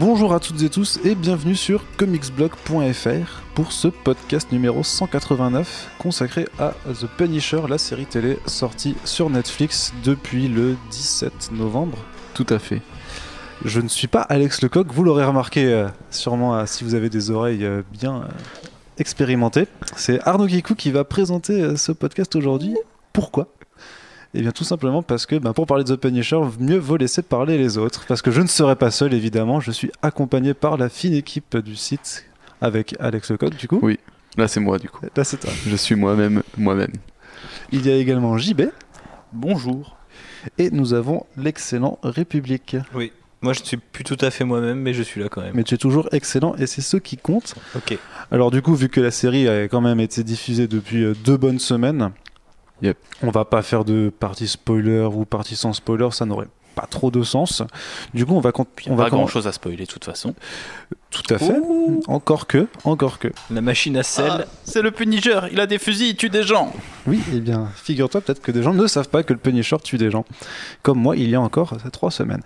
Bonjour à toutes et tous et bienvenue sur comicsblog.fr pour ce podcast numéro 189 consacré à The Punisher, la série télé sortie sur Netflix depuis le 17 novembre. Tout à fait. Je ne suis pas Alex Lecoq, vous l'aurez remarqué euh, sûrement euh, si vous avez des oreilles euh, bien expérimentées. C'est Arnaud Kikou qui va présenter ce podcast aujourd'hui. Pourquoi? Et bien tout simplement parce que ben, pour parler de The Punisher, mieux vaut laisser parler les autres. Parce que je ne serai pas seul évidemment, je suis accompagné par la fine équipe du site avec Alex Lecoq du coup. Oui, là c'est moi du coup. Là c'est toi. Je suis moi-même, moi-même. Il y a également JB. Bonjour. Et nous avons l'excellent République. Oui. Moi, je ne suis plus tout à fait moi-même, mais je suis là quand même. Mais tu es toujours excellent et c'est ce qui compte. Ok. Alors du coup, vu que la série a quand même été diffusée depuis euh, deux bonnes semaines, Yep. on va pas faire de partie spoiler ou partie sans spoiler, ça n'aurait pas trop de sens. Du coup, on va, On va grand chose à spoiler de toute façon. Tout à fait. Encore que, encore que. La machine à sel. c'est le Punisher, il a des fusils, il tue des gens. Oui, eh bien, figure-toi peut-être que des gens ne savent pas que le Punisher tue des gens. Comme moi, il y a encore trois semaines.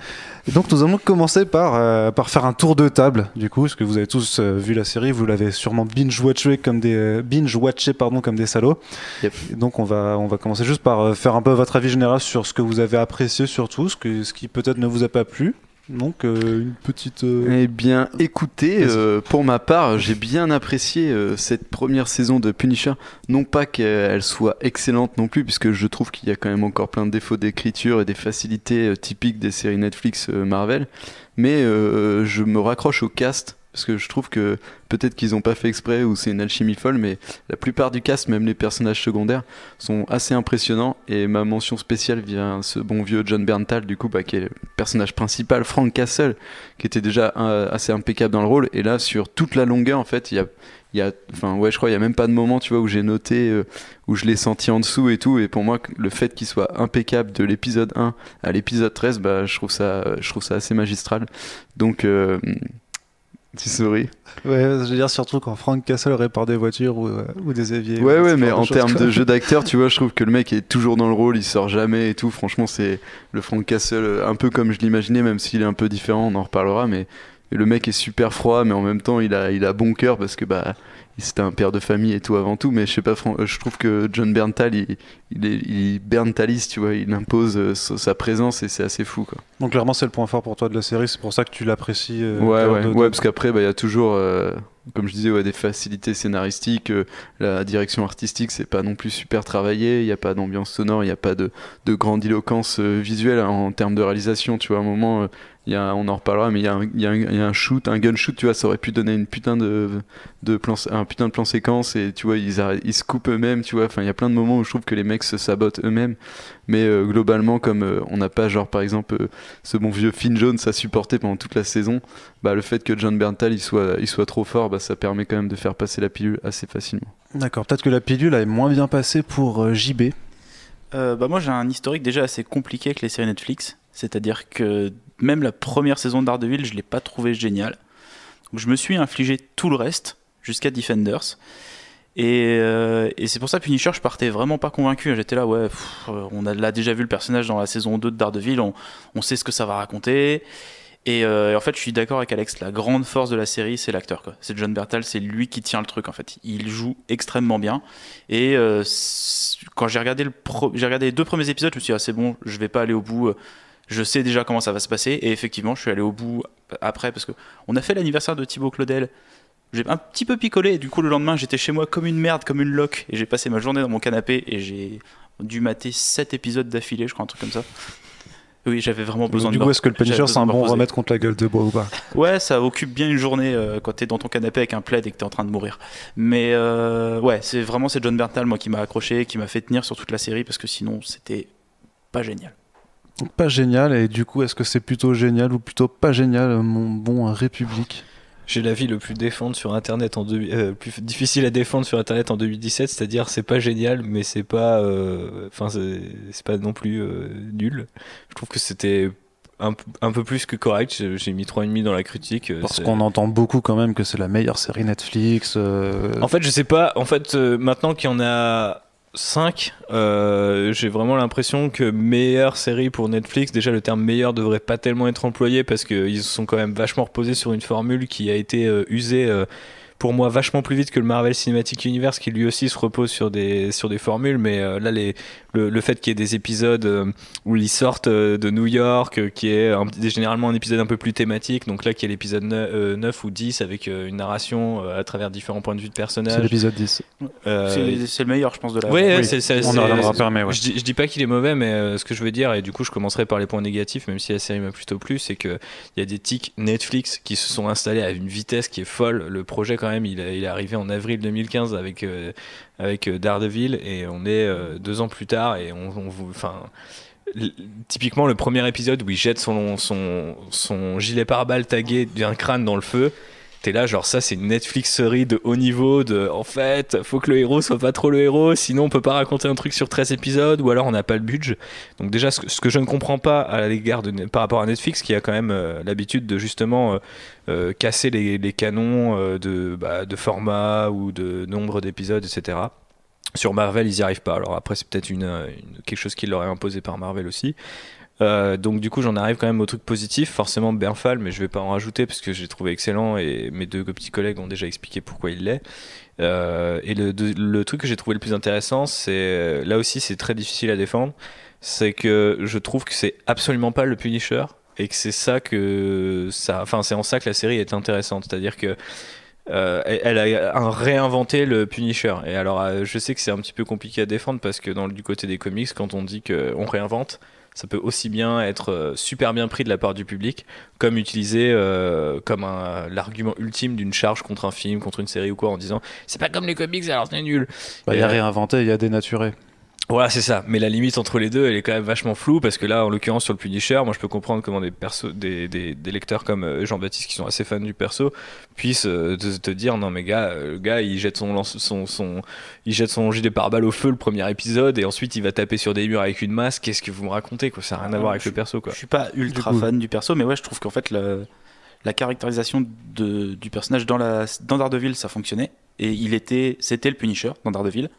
Et donc, nous allons commencer par, euh, par faire un tour de table, du coup, parce que vous avez tous euh, vu la série, vous l'avez sûrement binge-watché comme des, euh, binge-watché, pardon, comme des salauds. Yep. Donc, on va, on va commencer juste par euh, faire un peu votre avis général sur ce que vous avez apprécié, surtout, ce, que, ce qui peut-être ne vous a pas plu. Donc, euh, une petite. euh, Eh bien, écoutez, euh, pour ma part, j'ai bien apprécié cette première saison de Punisher. Non pas qu'elle soit excellente non plus, puisque je trouve qu'il y a quand même encore plein de défauts d'écriture et des facilités typiques des séries Netflix Marvel. Mais je me raccroche au cast, parce que je trouve que peut-être qu'ils n'ont pas fait exprès ou c'est une alchimie folle, mais la plupart du cast, même les personnages secondaires, sont assez impressionnants. Et ma mention spéciale vient ce bon vieux John Berntal, du coup, bah, qui est le personnage principal, Frank Castle, qui était déjà euh, assez impeccable dans le rôle. Et là, sur toute la longueur, en fait, il y a, y a, enfin, ouais, je crois, il y a même pas de moment, tu vois, où j'ai noté, euh, où je l'ai senti en dessous et tout. Et pour moi, le fait qu'il soit impeccable de l'épisode 1 à l'épisode 13, bah, je trouve ça, je trouve ça assez magistral. Donc, euh, tu souris. Ouais, je veux dire, surtout quand Frank Castle répare des voitures ou, euh, ou des éviers. Ouais, ou ouais, mais en termes de jeu d'acteur, tu vois, je trouve que le mec est toujours dans le rôle, il sort jamais et tout. Franchement, c'est le Frank Castle, euh, un peu comme je l'imaginais, même s'il est un peu différent, on en reparlera, mais le mec est super froid, mais en même temps, il a, il a bon cœur parce que bah, c'était un père de famille et tout avant tout. Mais je sais pas, euh, je trouve que John Berntal, il, il est, il tu vois, il impose euh, sa présence et c'est assez fou, quoi. Donc, clairement, c'est le point fort pour toi de la série, c'est pour ça que tu l'apprécies. euh, Ouais, ouais, de- ouais, parce qu'après, bah, il y a toujours, euh, comme je disais, ouais, des facilités scénaristiques. euh, la direction artistique, c'est pas non plus super travaillé. Il n'y a pas d'ambiance sonore, il n'y a pas de, de grandiloquence visuelle hein, en termes de réalisation. Tu vois, à un moment, y a, on en reparlera, mais il y, a un- y y a shoot, un gun shoot, tu vois, ça aurait pu donner une putain de, de plan, un putain de plan séquence. Et tu vois, ils, arrêtent- ils se coupent eux-mêmes, tu vois. Enfin, il y a plein de moments où je trouve que les mecs se sabotent eux-mêmes. Mais euh, globalement, comme euh, on n'a pas, genre, par exemple, euh, ce bon vieux Finn Jones à supporter pendant toute la saison, bah, le fait que John Berntal il soit, il soit trop fort, bah, ça permet quand même de faire passer la pilule assez facilement. D'accord, peut-être que la pilule est moins bien passée pour euh, JB. Euh, bah moi, j'ai un historique déjà assez compliqué avec les séries Netflix. C'est-à-dire que même la première saison de Daredevil, je l'ai pas trouvé génial. Je me suis infligé tout le reste jusqu'à Defenders. Et, euh, c'est pour ça Punisher, je partais vraiment pas convaincu. J'étais là, ouais, euh, on a déjà vu le personnage dans la saison 2 de Daredevil, on, sait ce que ça va raconter. Et, euh, et en fait, je suis d'accord avec Alex, la grande force de la série, c'est l'acteur. C'est John Bertal, c'est lui qui tient le truc en fait. Il joue extrêmement bien. Et quand j'ai regardé, le regardé les deux premiers épisodes, je me suis dit, ah, c'est bon, je vais pas aller au bout. Je sais déjà comment ça va se passer. Et effectivement, je suis allé au bout après parce que on a fait l'anniversaire de Thibaut Claudel. J'ai un petit peu picolé. Et du coup, le lendemain, j'étais chez moi comme une merde, comme une loque. Et j'ai passé ma journée dans mon canapé et j'ai dû mater 7 épisodes d'affilée, je crois, un truc comme ça. Oui, j'avais vraiment besoin du de coup, me- est-ce que le Punisher, c'est un bon remède contre la gueule de bois ou pas? Ouais, ça occupe bien une journée euh, quand t'es dans ton canapé avec un plaid et que t'es en train de mourir. Mais euh, ouais, c'est vraiment c'est John Berntal moi qui m'a accroché, qui m'a fait tenir sur toute la série parce que sinon c'était pas génial. Pas génial, et du coup, est-ce que c'est plutôt génial ou plutôt pas génial, mon bon République? J'ai l'avis le plus défendre sur internet en deux- euh, plus difficile à défendre sur internet en 2017, c'est-à-dire c'est pas génial, mais c'est pas, euh, enfin c'est c'est pas non plus euh, nul. Je trouve que c'était un, peu plus que correct. J'ai mis 3,5 dans la critique. Parce qu'on entend beaucoup quand même que c'est la meilleure série Netflix. euh, En fait, je sais pas. En fait, euh, maintenant qu'il y en a 5, euh, j'ai vraiment l'impression que meilleure série pour Netflix, déjà le terme meilleur devrait pas tellement être employé parce qu'ils se sont quand même vachement reposés sur une formule qui a été euh, usée euh, pour moi vachement plus vite que le Marvel Cinematic Universe qui lui aussi se repose sur des, sur des formules mais euh, là les, le, le fait qu'il y ait des épisodes euh, où ils sortent euh, de New York euh, qui est un- généralement un épisode un peu plus thématique donc là qui est l'épisode 9, ou 10 avec euh, une narration euh, à travers différents points de vue de C'est personnages l'épisode 10. Euh, C'est c'est le meilleur, je pense, de la. Ouais, Oui, c'est- c'est- On c'est- en reviendra mais ouais. je, dis, je dis pas qu'il est mauvais, mais euh, ce que je veux dire, et du coup je commencerai par les points négatifs, même si la série m'a plutôt plu, c'est qu'il y a des tics Netflix qui se sont installés à une vitesse qui est folle. Le projet, quand même, il, est arrivé en avril 2015 avec, euh, avec euh, Daredevil, et on est euh, deux ans plus tard, et on, enfin, typiquement le premier épisode où il jette son, son, son gilet pare-balles tagué d'un crâne dans le feu. T'es là, genre ça, c'est une Netflixerie de haut niveau. De, en fait, faut que le héros soit pas trop le héros, sinon on peut pas raconter un truc sur 13 épisodes, ou alors on n'a pas le budget. Donc déjà, ce que, je ne comprends pas à l'égard de par rapport à Netflix, qui a quand même euh, l'habitude de justement euh, euh, casser les, canons de, bah, format ou de nombre d'épisodes, etc. Sur Marvel, ils y arrivent pas. Alors après, c'est peut-être une- quelque chose qui leur est imposé par Marvel aussi. Euh, donc du coup j'en arrive quand même au truc positif, forcément Bernfal, mais je vais pas en rajouter parce que j'ai trouvé excellent et mes deux petits collègues ont déjà expliqué pourquoi il l'est. Euh, et le, truc que j'ai trouvé le plus intéressant, c'est là aussi c'est très difficile à défendre, c'est que je trouve que c'est absolument pas le Punisher et que c'est ça que ça, enfin c'est en ça que la série est intéressante, c'est-à-dire que euh, elle a réinventé le Punisher. Et alors, euh, je sais que c'est un petit peu compliqué à défendre parce que du côté des comics, quand on dit qu'on réinvente, ça peut aussi bien être euh, super bien pris de la part du public, comme utilisé euh, comme l'argument ultime d'une charge contre un film, contre une série ou quoi, en disant c'est pas comme les comics alors c'est nul. Bah, Il y a euh, réinventé, il y a dénaturé. Voilà, c'est ça. Mais la limite entre les deux, elle est quand même vachement floue parce que là, en l'occurrence, sur le Punisher, moi je peux comprendre comment des, persos, des, des, des lecteurs comme euh, Jean-Baptiste qui sont assez fans du perso puissent euh, te, te dire non, mais gars, euh, le gars il jette son, lance- son, son, il jette son gilet pare-balles au feu le premier épisode et ensuite il va taper sur des murs avec une masse. Qu'est-ce que vous me racontez quoi? Ça n'a rien à Ah, voir avec je- le perso quoi. Je suis pas ultra Du fan du perso, mais ouais, je trouve qu'en fait, le- la caractérisation de- du personnage dans, la, dans Daredevil, ça fonctionnait. Et il était, c'était le Punisher dans Daredevil.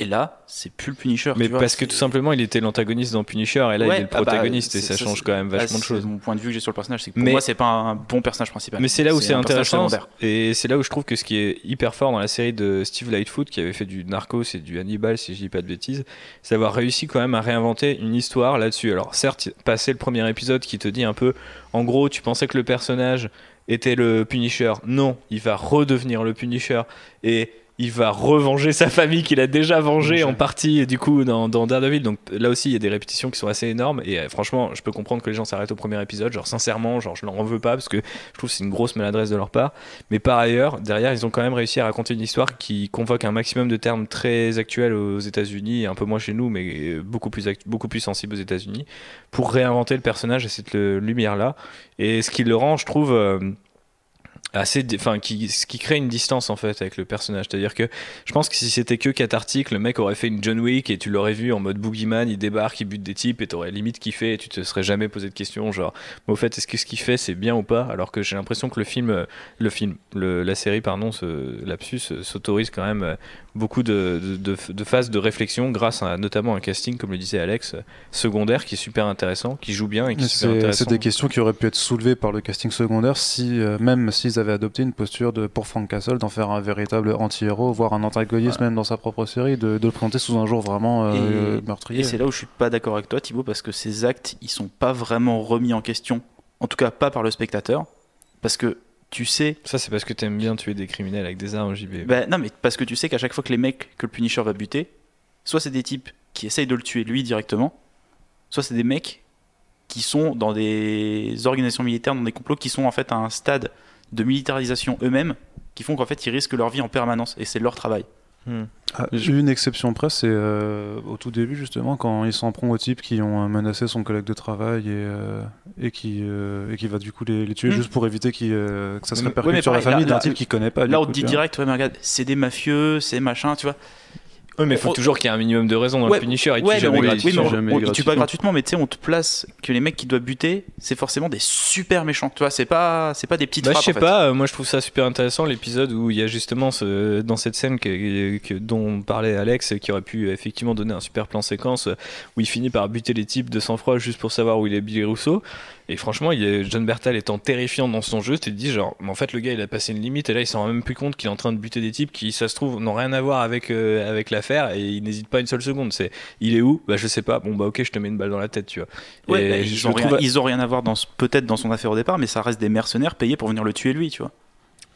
Et là, c'est plus le Punisher. Mais tu vois, parce que tout simplement il était l'antagoniste dans Punisher et là Ouais, il est le ah bah, protagoniste et ça ça, change quand même Ah, vachement de choses. Mon point de vue que j'ai sur le personnage, c'est que pour Mais- moi, c'est pas un bon personnage principal. Mais c'est là où c'est intéressant et c'est là où je trouve que ce qui est hyper fort dans la série de Steve Lightfoot qui avait fait du Narcos et du Hannibal si je dis pas de bêtises, c'est d'avoir réussi quand même à réinventer une histoire là-dessus. Alors certes, passer le premier épisode qui te dit un peu, en gros, tu pensais que le personnage était le Punisher, non, il va redevenir le Punisher et il va revenger sa famille qu'il a déjà vengée en partie du coup dans, dans Daredevil. Donc là aussi il y a des répétitions qui sont assez énormes et euh, franchement je peux comprendre que les gens s'arrêtent au premier épisode. Genre sincèrement, genre je leur en veux pas parce que je trouve que c'est une grosse maladresse de leur part. Mais par ailleurs, derrière, ils ont quand même réussi à raconter une histoire qui convoque un maximum de termes très actuels aux États-Unis, et un peu moins chez nous, mais euh, beaucoup plus, beaucoup plus sensibles aux États-Unis, pour réinventer le personnage et cette euh, lumière-là. Et ce qui le rend, je trouve. euh, assez enfin qui ce qui crée une distance en fait avec le personnage. C'est à dire que je pense que si c'était que cathartique le mec aurait fait une John Wick et tu l'aurais vu en mode boogeyman il débarque il bute des types et t'aurais limite kiffé et tu te serais jamais posé de questions genre mais au fait est-ce que ce qu'il fait c'est bien ou pas? Alors que j'ai l'impression que le film le film le- la série pardon ce lapsus euh, s'autorise quand même euh, beaucoup de, de, de- de phases de réflexion grâce à notamment un casting comme le disait Alex euh, secondaire qui est super intéressant qui joue bien et qui est super intéressant. c'est des questions qui auraient pu être soulevées par le casting secondaire si, euh, même s'ils avaient adopté une posture de, pour Frank Castle d'en faire un véritable anti-héros, voire un antagoniste même dans sa propre série, de, de le présenter sous un jour vraiment euh, Et- meurtrier. Et c'est là où je suis pas d'accord avec toi, Thibaut, parce que ces actes, ils sont pas vraiment remis en question. En tout cas, pas par le spectateur. Parce que tu sais. ça c'est parce que t'aimes bien tuer des criminels avec des armes JB Bah, non, mais parce que tu sais qu'à chaque fois que les mecs que le Punisher va buter, soit c'est des types qui essayent de le tuer lui directement, soit c'est des mecs qui sont dans des organisations militaires, dans des complots, qui sont en fait à un stade de militarisation eux-mêmes, qui font qu'en fait ils risquent leur vie en permanence et c'est leur travail. Hmm. Ah, une exception près, c'est euh, au tout début justement quand il s'en prend aux types qui ont euh, menacé son collègue de travail et, euh, et, qui, euh, et qui va du coup les, les tuer Mm. juste pour éviter qu'il, euh, que ça se Ouais, répercute mais sur la famille d'un type qu'il connaît pas. Là on te dit direct, ouais mais regarde, c'est des mafieux, c'est machin, tu vois. Oui, mais il faut On- toujours qu'il y ait un minimum de raison dans Ouais, le Punisher. Il Ouais, tue jamais mais oui, mais jamais on- il tue pas gratuitement. mais tu sais, on te place que les mecs qui doivent buter, c'est forcément des super méchants. Tu vois, c'est pas, c'est pas des petites Bah, je frappes. sais en fait. pas, euh, moi je trouve ça super intéressant l'épisode où il y a justement ce, dans cette scène que, que- dont parlait Alex qui aurait pu effectivement donner un super plan séquence où il finit par buter les types de sang-froid juste pour savoir où il est Billy Rousseau. Et franchement, il est, John Bertal étant terrifiant dans son jeu, tu te dis genre, mais en fait le gars il a passé une limite et là il s'en rend même plus compte qu'il est en train de buter des types qui, ça se trouve, n'ont rien à voir avec, euh, avec l'affaire et il n'hésite pas une seule seconde. C'est, il est où? Bah je sais pas. Bon bah ok, je te mets une balle dans la tête, tu vois. Ouais, Et bah, ils, ont rien, trouve- ils ont rien à voir dans peut-être dans son affaire au départ, mais ça reste des mercenaires payés pour venir le tuer lui, tu vois.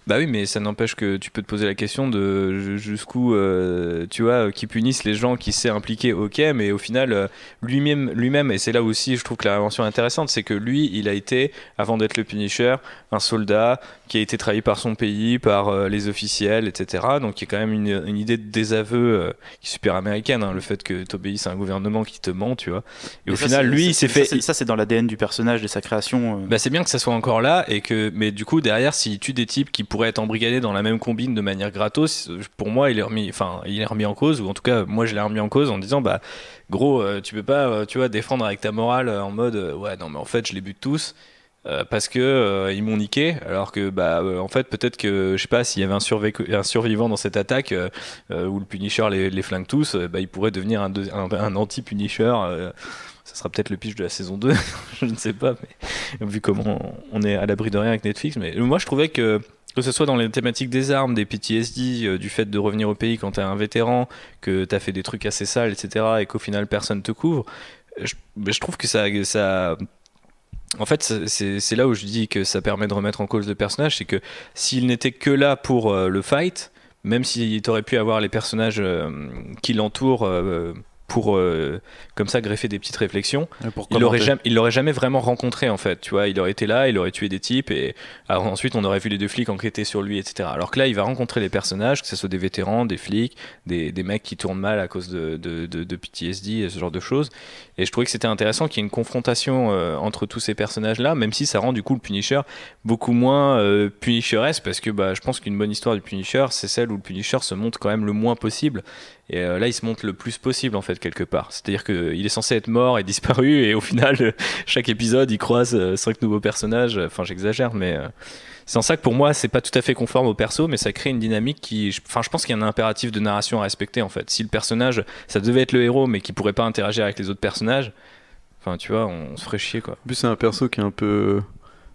Bah oui, mais ça n'empêche que tu peux te poser la question de ju- jusqu'où, euh, tu vois, qui punissent les gens qui s'est impliqué, ok, mais au final, euh, lui-même, lui-même, et c'est là aussi, je trouve que la est intéressante, c'est que lui, il a été, avant d'être le Punisher, un soldat qui a été trahi par son pays, par euh, les officiels, etc. Donc il y a quand même une, une idée de désaveu euh, qui est super américaine, hein, le fait que tu obéisses à un gouvernement qui te ment, tu vois. Et Mais au ça, final, lui, il s'est fait... Ça, c'est dans l'ADN du personnage, de sa création. euh. Bah c'est bien que ça soit encore là et que mais du coup derrière s'il tue des types qui pourraient être embrigadés dans la même combine de manière gratos pour moi il est remis enfin il est remis en cause ou en tout cas moi je l'ai remis en cause en disant bah gros tu peux pas tu vois défendre avec ta morale en mode ouais non mais en fait je les bute tous euh, parce que euh, ils m'ont niqué alors que bah euh, en fait peut-être que je sais pas s'il y avait un, survivant dans cette attaque où le Punisher les, flingue tous bah il pourrait devenir un, anti-Punisher euh, ça sera peut-être le pitch de la saison 2 je ne sais pas vu comment on est à l'abri de rien avec Netflix. Mais moi, je trouvais que que ce soit dans les thématiques des armes, des PTSD, du fait de revenir au pays quand t'es un vétéran, que t'as fait des trucs assez sales, etc., et qu'au final personne te couvre, je, trouve que ça en fait, c'est- là où je dis que ça permet de remettre en cause le personnage, c'est que s'il n'était que là pour euh, le fight, même si t'aurais pu avoir les personnages euh, qui l'entourent euh, pour comme ça greffer des petites réflexions, il l'aurait jamais, il l'aurait jamais vraiment rencontré en fait, tu vois. Il aurait été là, il aurait tué des types et alors, ensuite on aurait vu les deux flics enquêter sur lui, etc. Alors que là, il va rencontrer les personnages, que ce soit des vétérans, des flics, des, des mecs qui tournent mal à cause de, de, de, de PTSD et ce genre de choses. Et je trouvais que c'était intéressant qu'il y ait une confrontation euh, entre tous ces personnages-là, même si ça rend du coup le Punisher beaucoup moins euh, parce que bah, je pense qu'une bonne histoire du Punisher, c'est celle où le Punisher se montre quand même le moins possible. Et euh, là, il se montre le plus possible en fait quelque part. C'est-à-dire qu'il est censé être mort et disparu, et au final, chaque épisode, il croise euh, cinq nouveaux personnages. Enfin, j'exagère, mais c'est en ça que pour moi, c'est pas tout à fait conforme au perso, mais ça crée une dynamique qui. Enfin, je pense qu'il y a un impératif de narration à respecter en fait. Si le personnage, ça devait être le héros, mais qui pourrait pas interagir avec les autres personnages, enfin, tu vois, on se ferait chier quoi. En plus, c'est un perso qui est un peu.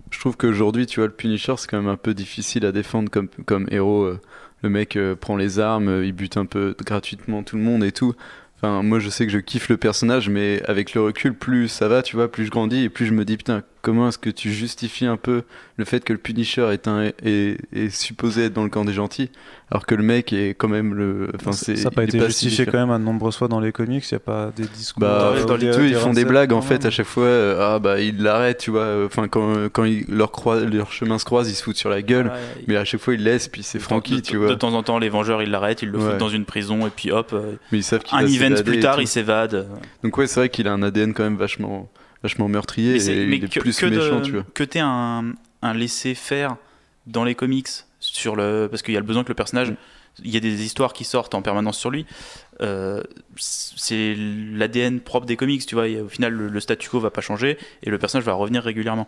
Je trouve qu'aujourd'hui, tu vois, le Punisher, c'est quand même un peu difficile à défendre comme, comme héros. euh, Le mec euh, prend les armes, euh, il bute un peu gratuitement tout le monde et tout. Enfin, moi, je sais que je kiffe le personnage, mais avec le recul, plus ça va, tu vois, plus je grandis et plus je me dis, putain, comment est-ce que tu justifies un peu le fait que le Punisher est, un, est, est supposé être dans le camp des gentils, alors que le mec est quand même le. Enfin, c'est. ça n'a pas il est été si justifié quand même à de nombreuses fois dans les comics. Il n'y a pas des discours. Bah, euh, dans les des- eux, ils font des blagues en fait même. à chaque fois. euh, ah bah ils l'arrêtent, tu vois. Enfin quand quand ils, leur chemin se croise, ils se foutent sur la gueule. Ouais, Mais à chaque fois ils laissent, puis c'est de, tu vois. De temps en temps, les Vengeurs, ils l'arrêtent, ils le Ouais. foutent dans une prison, et puis hop, euh, Mais ils savent qu'il un event plus tard, tout. il s'évade. Donc ouais, c'est vrai qu'il a un ADN quand même vachement vachement meurtrier Mais et c'est- mais il est que, plus que de- méchant, tu vois. que t'aies un, un laisser-faire dans les comics sur le parce qu'il y a le besoin que le personnage Mm. il y a des histoires qui sortent en permanence sur lui euh, c'est l'ADN propre des comics tu vois et au final le, le statu quo va pas changer et le personnage va revenir régulièrement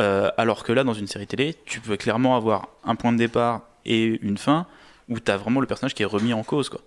Euh, alors que là dans une série télé tu peux clairement avoir un point de départ et une fin où t'as vraiment le personnage qui est remis en cause quoi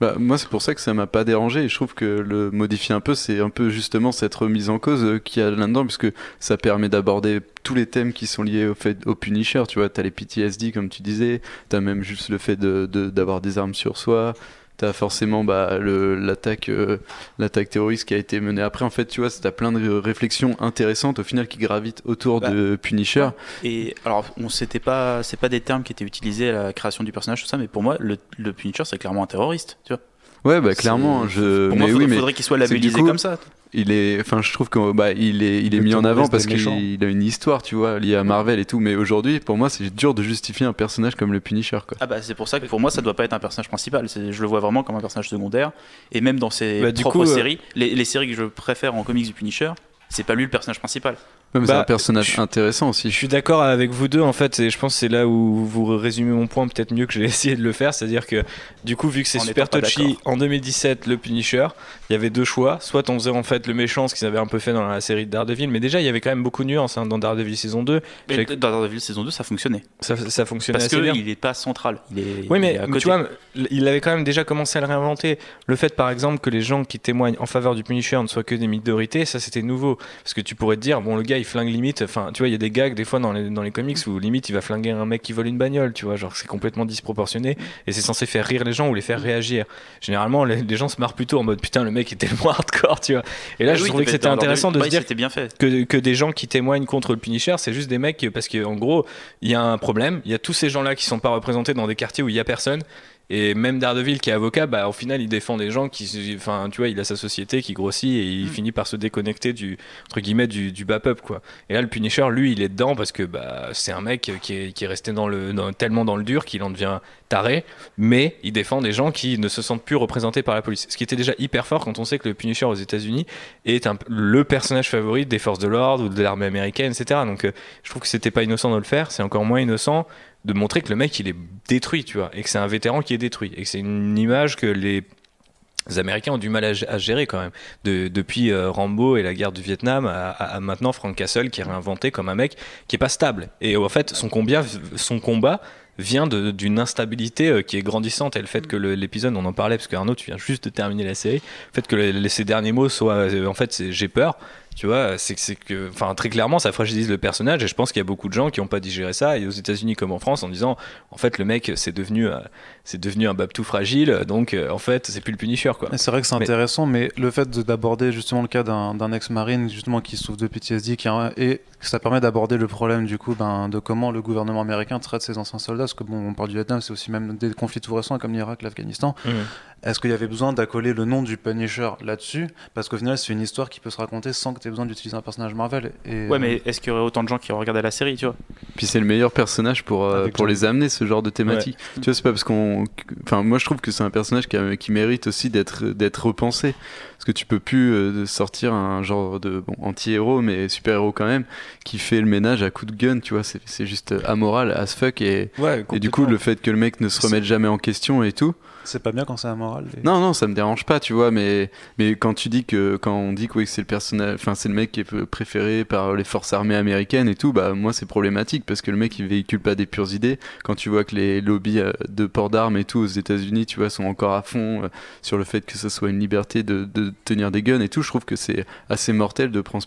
Bah, moi, c'est pour ça que ça m'a pas dérangé. Et je trouve que le modifier un peu, c'est un peu justement cette remise en cause euh, qu'il y a là-dedans, puisque ça permet d'aborder tous les thèmes qui sont liés au fait au Punisher. Tu vois, t'as les PTSD comme tu disais, t'as même juste le fait de de- d'avoir des armes sur soi. T'as forcément bah, le- l'attaque euh, l'attaque terroriste qui a été menée après. En fait, tu vois, t'as plein de réflexions intéressantes au final qui gravitent autour Bah, de Punisher. Et alors, on s'était pas, c'est pas des termes qui étaient utilisés à la création du personnage, tout ça, mais pour moi, le, le Punisher, c'est clairement un terroriste, tu vois. Ouais, bah clairement, je. Pour mais moi, faudrait, oui, mais faudrait qu'il soit labellisé coup, comme ça. Il est enfin je trouve que bah, il est il est Le mis en avant parce qu'il il a une histoire tu vois liée à Marvel et tout mais aujourd'hui pour moi c'est dur de justifier un personnage comme le Punisher quoi Ah bah c'est pour ça que pour moi, ça doit pas être un personnage principal. C'est- Je le vois vraiment comme un personnage secondaire. Et même dans ses Bah, propres coup, euh, séries, les, les séries que je préfère en comics du Punisher, c'est pas lui le personnage principal. Ouais, mais c'est Bah, un personnage je- intéressant aussi. Je suis d'accord avec vous deux en fait, et je pense que c'est là où vous résumez mon point peut-être mieux que j'ai essayé de le faire, c'est-à-dire que du coup vu que c'est En super touchy en 2017 le Punisher, il y avait deux choix, soit on faisait en fait le méchant ce qu'ils avaient un peu fait dans la série de Daredevil, mais déjà il y avait quand même beaucoup de nuances hein, dans Daredevil saison 2, Mais dans Daredevil saison 2, ça fonctionnait. ça, ça fonctionnait Parce assez bien. qu'il n'est pas central. Il est, Oui, il mais, est à mais côté. tu vois, il avait quand même déjà commencé à le réinventer. Le fait, par exemple, que les gens qui témoignent en faveur du Punisher ne soient que des minorités, ça c'était nouveau. Parce que tu pourrais te dire, bon, le gars il flingue limite. Enfin, tu vois, il y a des gags des fois dans les, dans les comics où limite il va flinguer un mec qui vole une bagnole, tu vois, genre c'est complètement disproportionné et c'est censé faire rire les gens ou les faire réagir. Généralement, les, les gens se marrent plutôt en mode putain, le mec était tellement hardcore, tu vois. Et là, Ah je oui, trouvais que c'était intéressant de Daredevil, se dire bien fait. que, que des gens qui témoignent contre le Punisher, c'est juste des mecs parce que en gros, il y a un problème, il y a tous ces gens-là qui sont pas représentés dans des quartiers où il y a personne. Et même Daredevil qui est avocat, bah, au final, il défend des gens qui, enfin, tu vois, il a sa société qui grossit et il Mm. finit par se déconnecter du, entre guillemets, du, du bas peuple, quoi. Et là, le Punisher, lui, il est dedans parce que, bah, c'est un mec qui est, qui est resté dans le, dans- tellement dans le dur qu'il en devient taré, mais il défend des gens qui ne se sentent plus représentés par la police. Ce qui était déjà hyper fort quand on sait que le Punisher aux États-Unis est un, le personnage favori des forces de l'ordre ou de l'armée américaine, etc. Donc, euh, je trouve que c'était pas innocent de le faire. C'est encore moins innocent de montrer que le mec il est détruit, tu vois, et que c'est un vétéran qui est détruit, et que c'est une image que les Américains ont du mal à, gérer quand même. De- depuis euh, Rambo et la guerre du Vietnam à, à- maintenant Frank Castle qui est réinventé comme un mec qui est pas stable. Et en fait, son son combat vient d'une instabilité euh, qui est grandissante et le fait que l'épisode, on en parlait parce que Arnaud, tu viens juste de terminer la série, le fait que le- le- ces derniers mots soient, euh, en fait, j'ai peur. Tu vois, c'est que, enfin, très clairement, ça fragilise le personnage et je pense qu'il y a beaucoup de gens qui n'ont pas digéré ça et aux États-Unis comme en France en disant, en fait, le mec, c'est devenu, euh, c'est devenu un babtou fragile, donc euh, en fait, c'est plus le Punisher, quoi. C'est vrai que c'est Mais- intéressant, mais le fait de- d'aborder justement le cas d'un ex-marine justement qui souffre de PTSD, qui et ça permet d'aborder le problème du coup ben, de comment le gouvernement américain traite ses anciens soldats, parce que bon, on parle du Vietnam, c'est aussi même des conflits tout récents comme l'Irak, l'Afghanistan. Mhm. Est-ce qu'il y avait besoin d'accoler le nom du Punisher là-dessus? Parce qu'au final, c'est une histoire qui peut se raconter sans que tu aies besoin d'utiliser un personnage Marvel. Et, Ouais, mais est-ce qu'il y aurait autant de gens qui regardaient la série, tu vois? Puis c'est le meilleur personnage pour, euh, pour les amener, ce genre de thématique. Tu vois, c'est pas parce qu'on. Enfin, moi je trouve que c'est un personnage qui, a- qui mérite aussi d'être d'être repensé. Parce que tu peux plus euh, sortir un genre de bon, anti-héros, mais super-héros quand même, qui fait le ménage à coups de gun, tu vois. C'est c'est juste euh, amoral as fuck. Et, Ouais, et du coup, le fait que le mec ne se remette jamais en question et tout. C'est pas bien quand c'est amoral. et- Non, non, ça me dérange pas, tu vois, mais, mais quand tu dis que, quand on dit que, oui, c'est le personnage, enfin, c'est le mec qui est préféré par les forces armées américaines et tout, bah, moi, c'est problématique parce que le mec, il véhicule pas des pures idées. Quand tu vois que les lobbies euh, de port d'armes et tout aux États-Unis, tu vois, sont encore à fond euh, sur le fait que ce soit une liberté de, tenir des guns et tout, je trouve que c'est assez mortel de prendre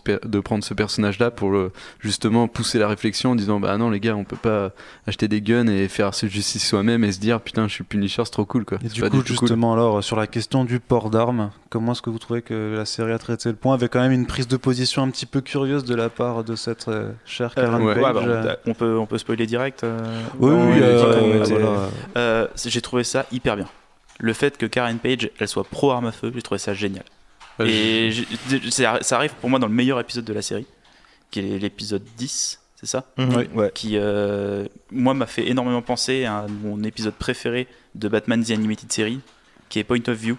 ce, personnage-là pour justement pousser la réflexion en disant, bah non, les gars, on peut pas acheter des guns et faire ce justice soi-même et se dire, putain, je suis Punisher, c'est trop cool, quoi. C'est du coup, du tout cool. justement, alors, sur la question du port d'armes, comment est-ce que vous trouvez que la série a traité le point Avec quand même une prise de position un petit peu curieuse de la part de cette euh, chère Karen ouais. Page. Ouais, bah, on, on peut, on peut spoiler direct. euh, Oui, oui, euh, voilà. Euh, j'ai trouvé ça hyper bien. Le fait que Karen Page, elle soit pro arme à feu, j'ai trouvé ça génial. Et ça arrive pour moi dans le meilleur épisode de la série, qui est l'épisode 10, c'est ça Mhm. Oui. ouais. Qui, euh, moi, m'a fait énormément penser à mon épisode préféré de Batman The Animated Series, qui est Point of View,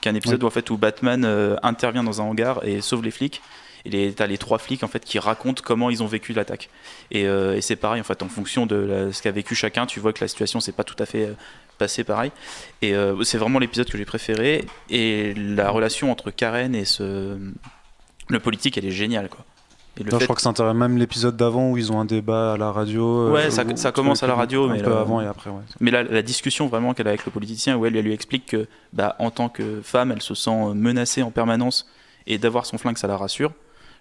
qui est un épisode où, en fait, où Batman euh, intervient dans un hangar et sauve les flics. Et t'as les trois flics en fait qui racontent comment ils ont vécu l'attaque. Et, euh, et c'est pareil en fait en fonction de la- ce qu'a vécu chacun, tu vois que la situation s'est pas tout à fait passée pareil. Et c'est vraiment l'épisode que j'ai préféré. Et la relation entre Karen et ce le politique, elle est géniale quoi. Et le Non, je crois que c'est intéressant. Même l'épisode d'avant où ils ont un débat à la radio. Ouais, euh, ça- où- ça commence à la radio, Un mais peu là- avant et après, ouais. Mais la, la discussion vraiment qu'elle a avec le politicien, où elle, elle lui explique que, bah, en tant que femme, elle se sent menacée en permanence et d'avoir son flingue, ça la rassure.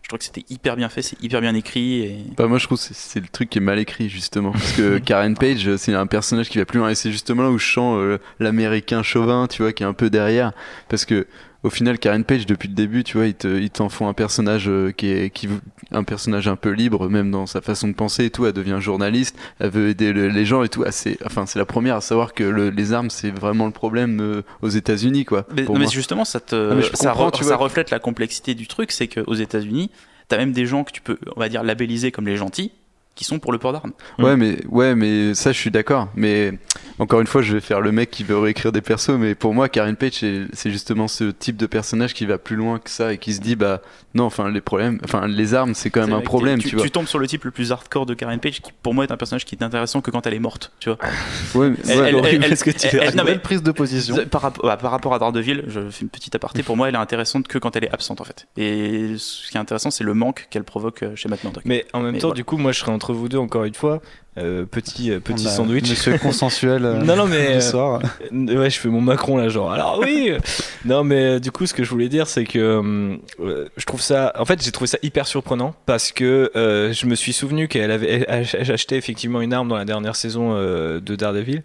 Je trouve que c'était hyper bien fait, c'est hyper bien écrit. Et... Bah moi je trouve que c'est- le truc qui est mal écrit justement parce que Karen Page c'est un personnage qui va plus loin et c'est justement là où je sens euh, l'américain chauvin tu vois qui est un peu derrière parce que au final Karen Page depuis le début tu vois ils te- ils t'en font un personnage euh, qui est qui un personnage un peu libre même dans sa façon de penser et tout elle devient journaliste elle veut aider le- les gens et tout. Assez enfin c'est la première à savoir que le- les armes c'est vraiment le problème euh, aux États-Unis quoi Mais, non, mais justement, ça, te, Ah, ça, comprends, re- tu ça reflète la complexité du truc, c'est qu'aux États-Unis, t'as même des gens que tu peux, on va dire, labelliser comme les gentils, qui sont pour le port d'armes. Ouais, mais ouais, mais ça, je suis d'accord. Mais encore une fois, je vais faire le mec qui veut réécrire des persos. Mais pour moi, Karen Page, c'est- justement ce type de personnage qui va plus loin que ça et qui se dit, bah non, enfin les problèmes, enfin les armes, c'est quand même un problème, tu, tu, vois. tu tombes sur le type le plus hardcore de Karen Page, qui pour moi est un personnage qui est intéressant que quand elle est morte, tu vois. Ouais, mais- Elle- ouais, elle- horrible, elle- ce que tu elle- fais. Une belle prise de position. Par, rapport- bah, par rapport à Daredevil, je fais une petite aparté. Pour moi, elle est intéressante que quand elle est absente, en fait. Et ce qui est intéressant, c'est le manque qu'elle provoque euh, chez Matt Murdock. Mais en même Mais temps, voilà. du coup, moi je serais entre vous deux encore une fois. Euh, petit euh, petit a sandwich. Monsieur consensuel. euh, Non, non, mais, du soir. Euh, Ouais, je fais mon Macron là, genre. Alors oui. non, mais du coup, ce que je voulais dire, c'est que je trouve ça. En fait, j'ai trouvé ça hyper surprenant parce que je me suis souvenu qu'elle avait ach- ach- acheté effectivement une arme dans la dernière saison de Daredevil,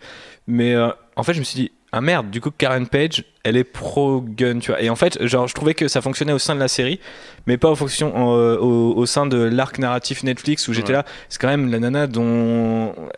mais en fait, je me suis dit. Ah merde, du coup Karen Page, elle est pro gun, tu vois. Et en fait, genre, je trouvais que ça fonctionnait au sein de la série, mais pas au, fonction, en, euh, au, au sein de l'arc narratif Netflix où j'étais Ouais. là. C'est quand même la nana dont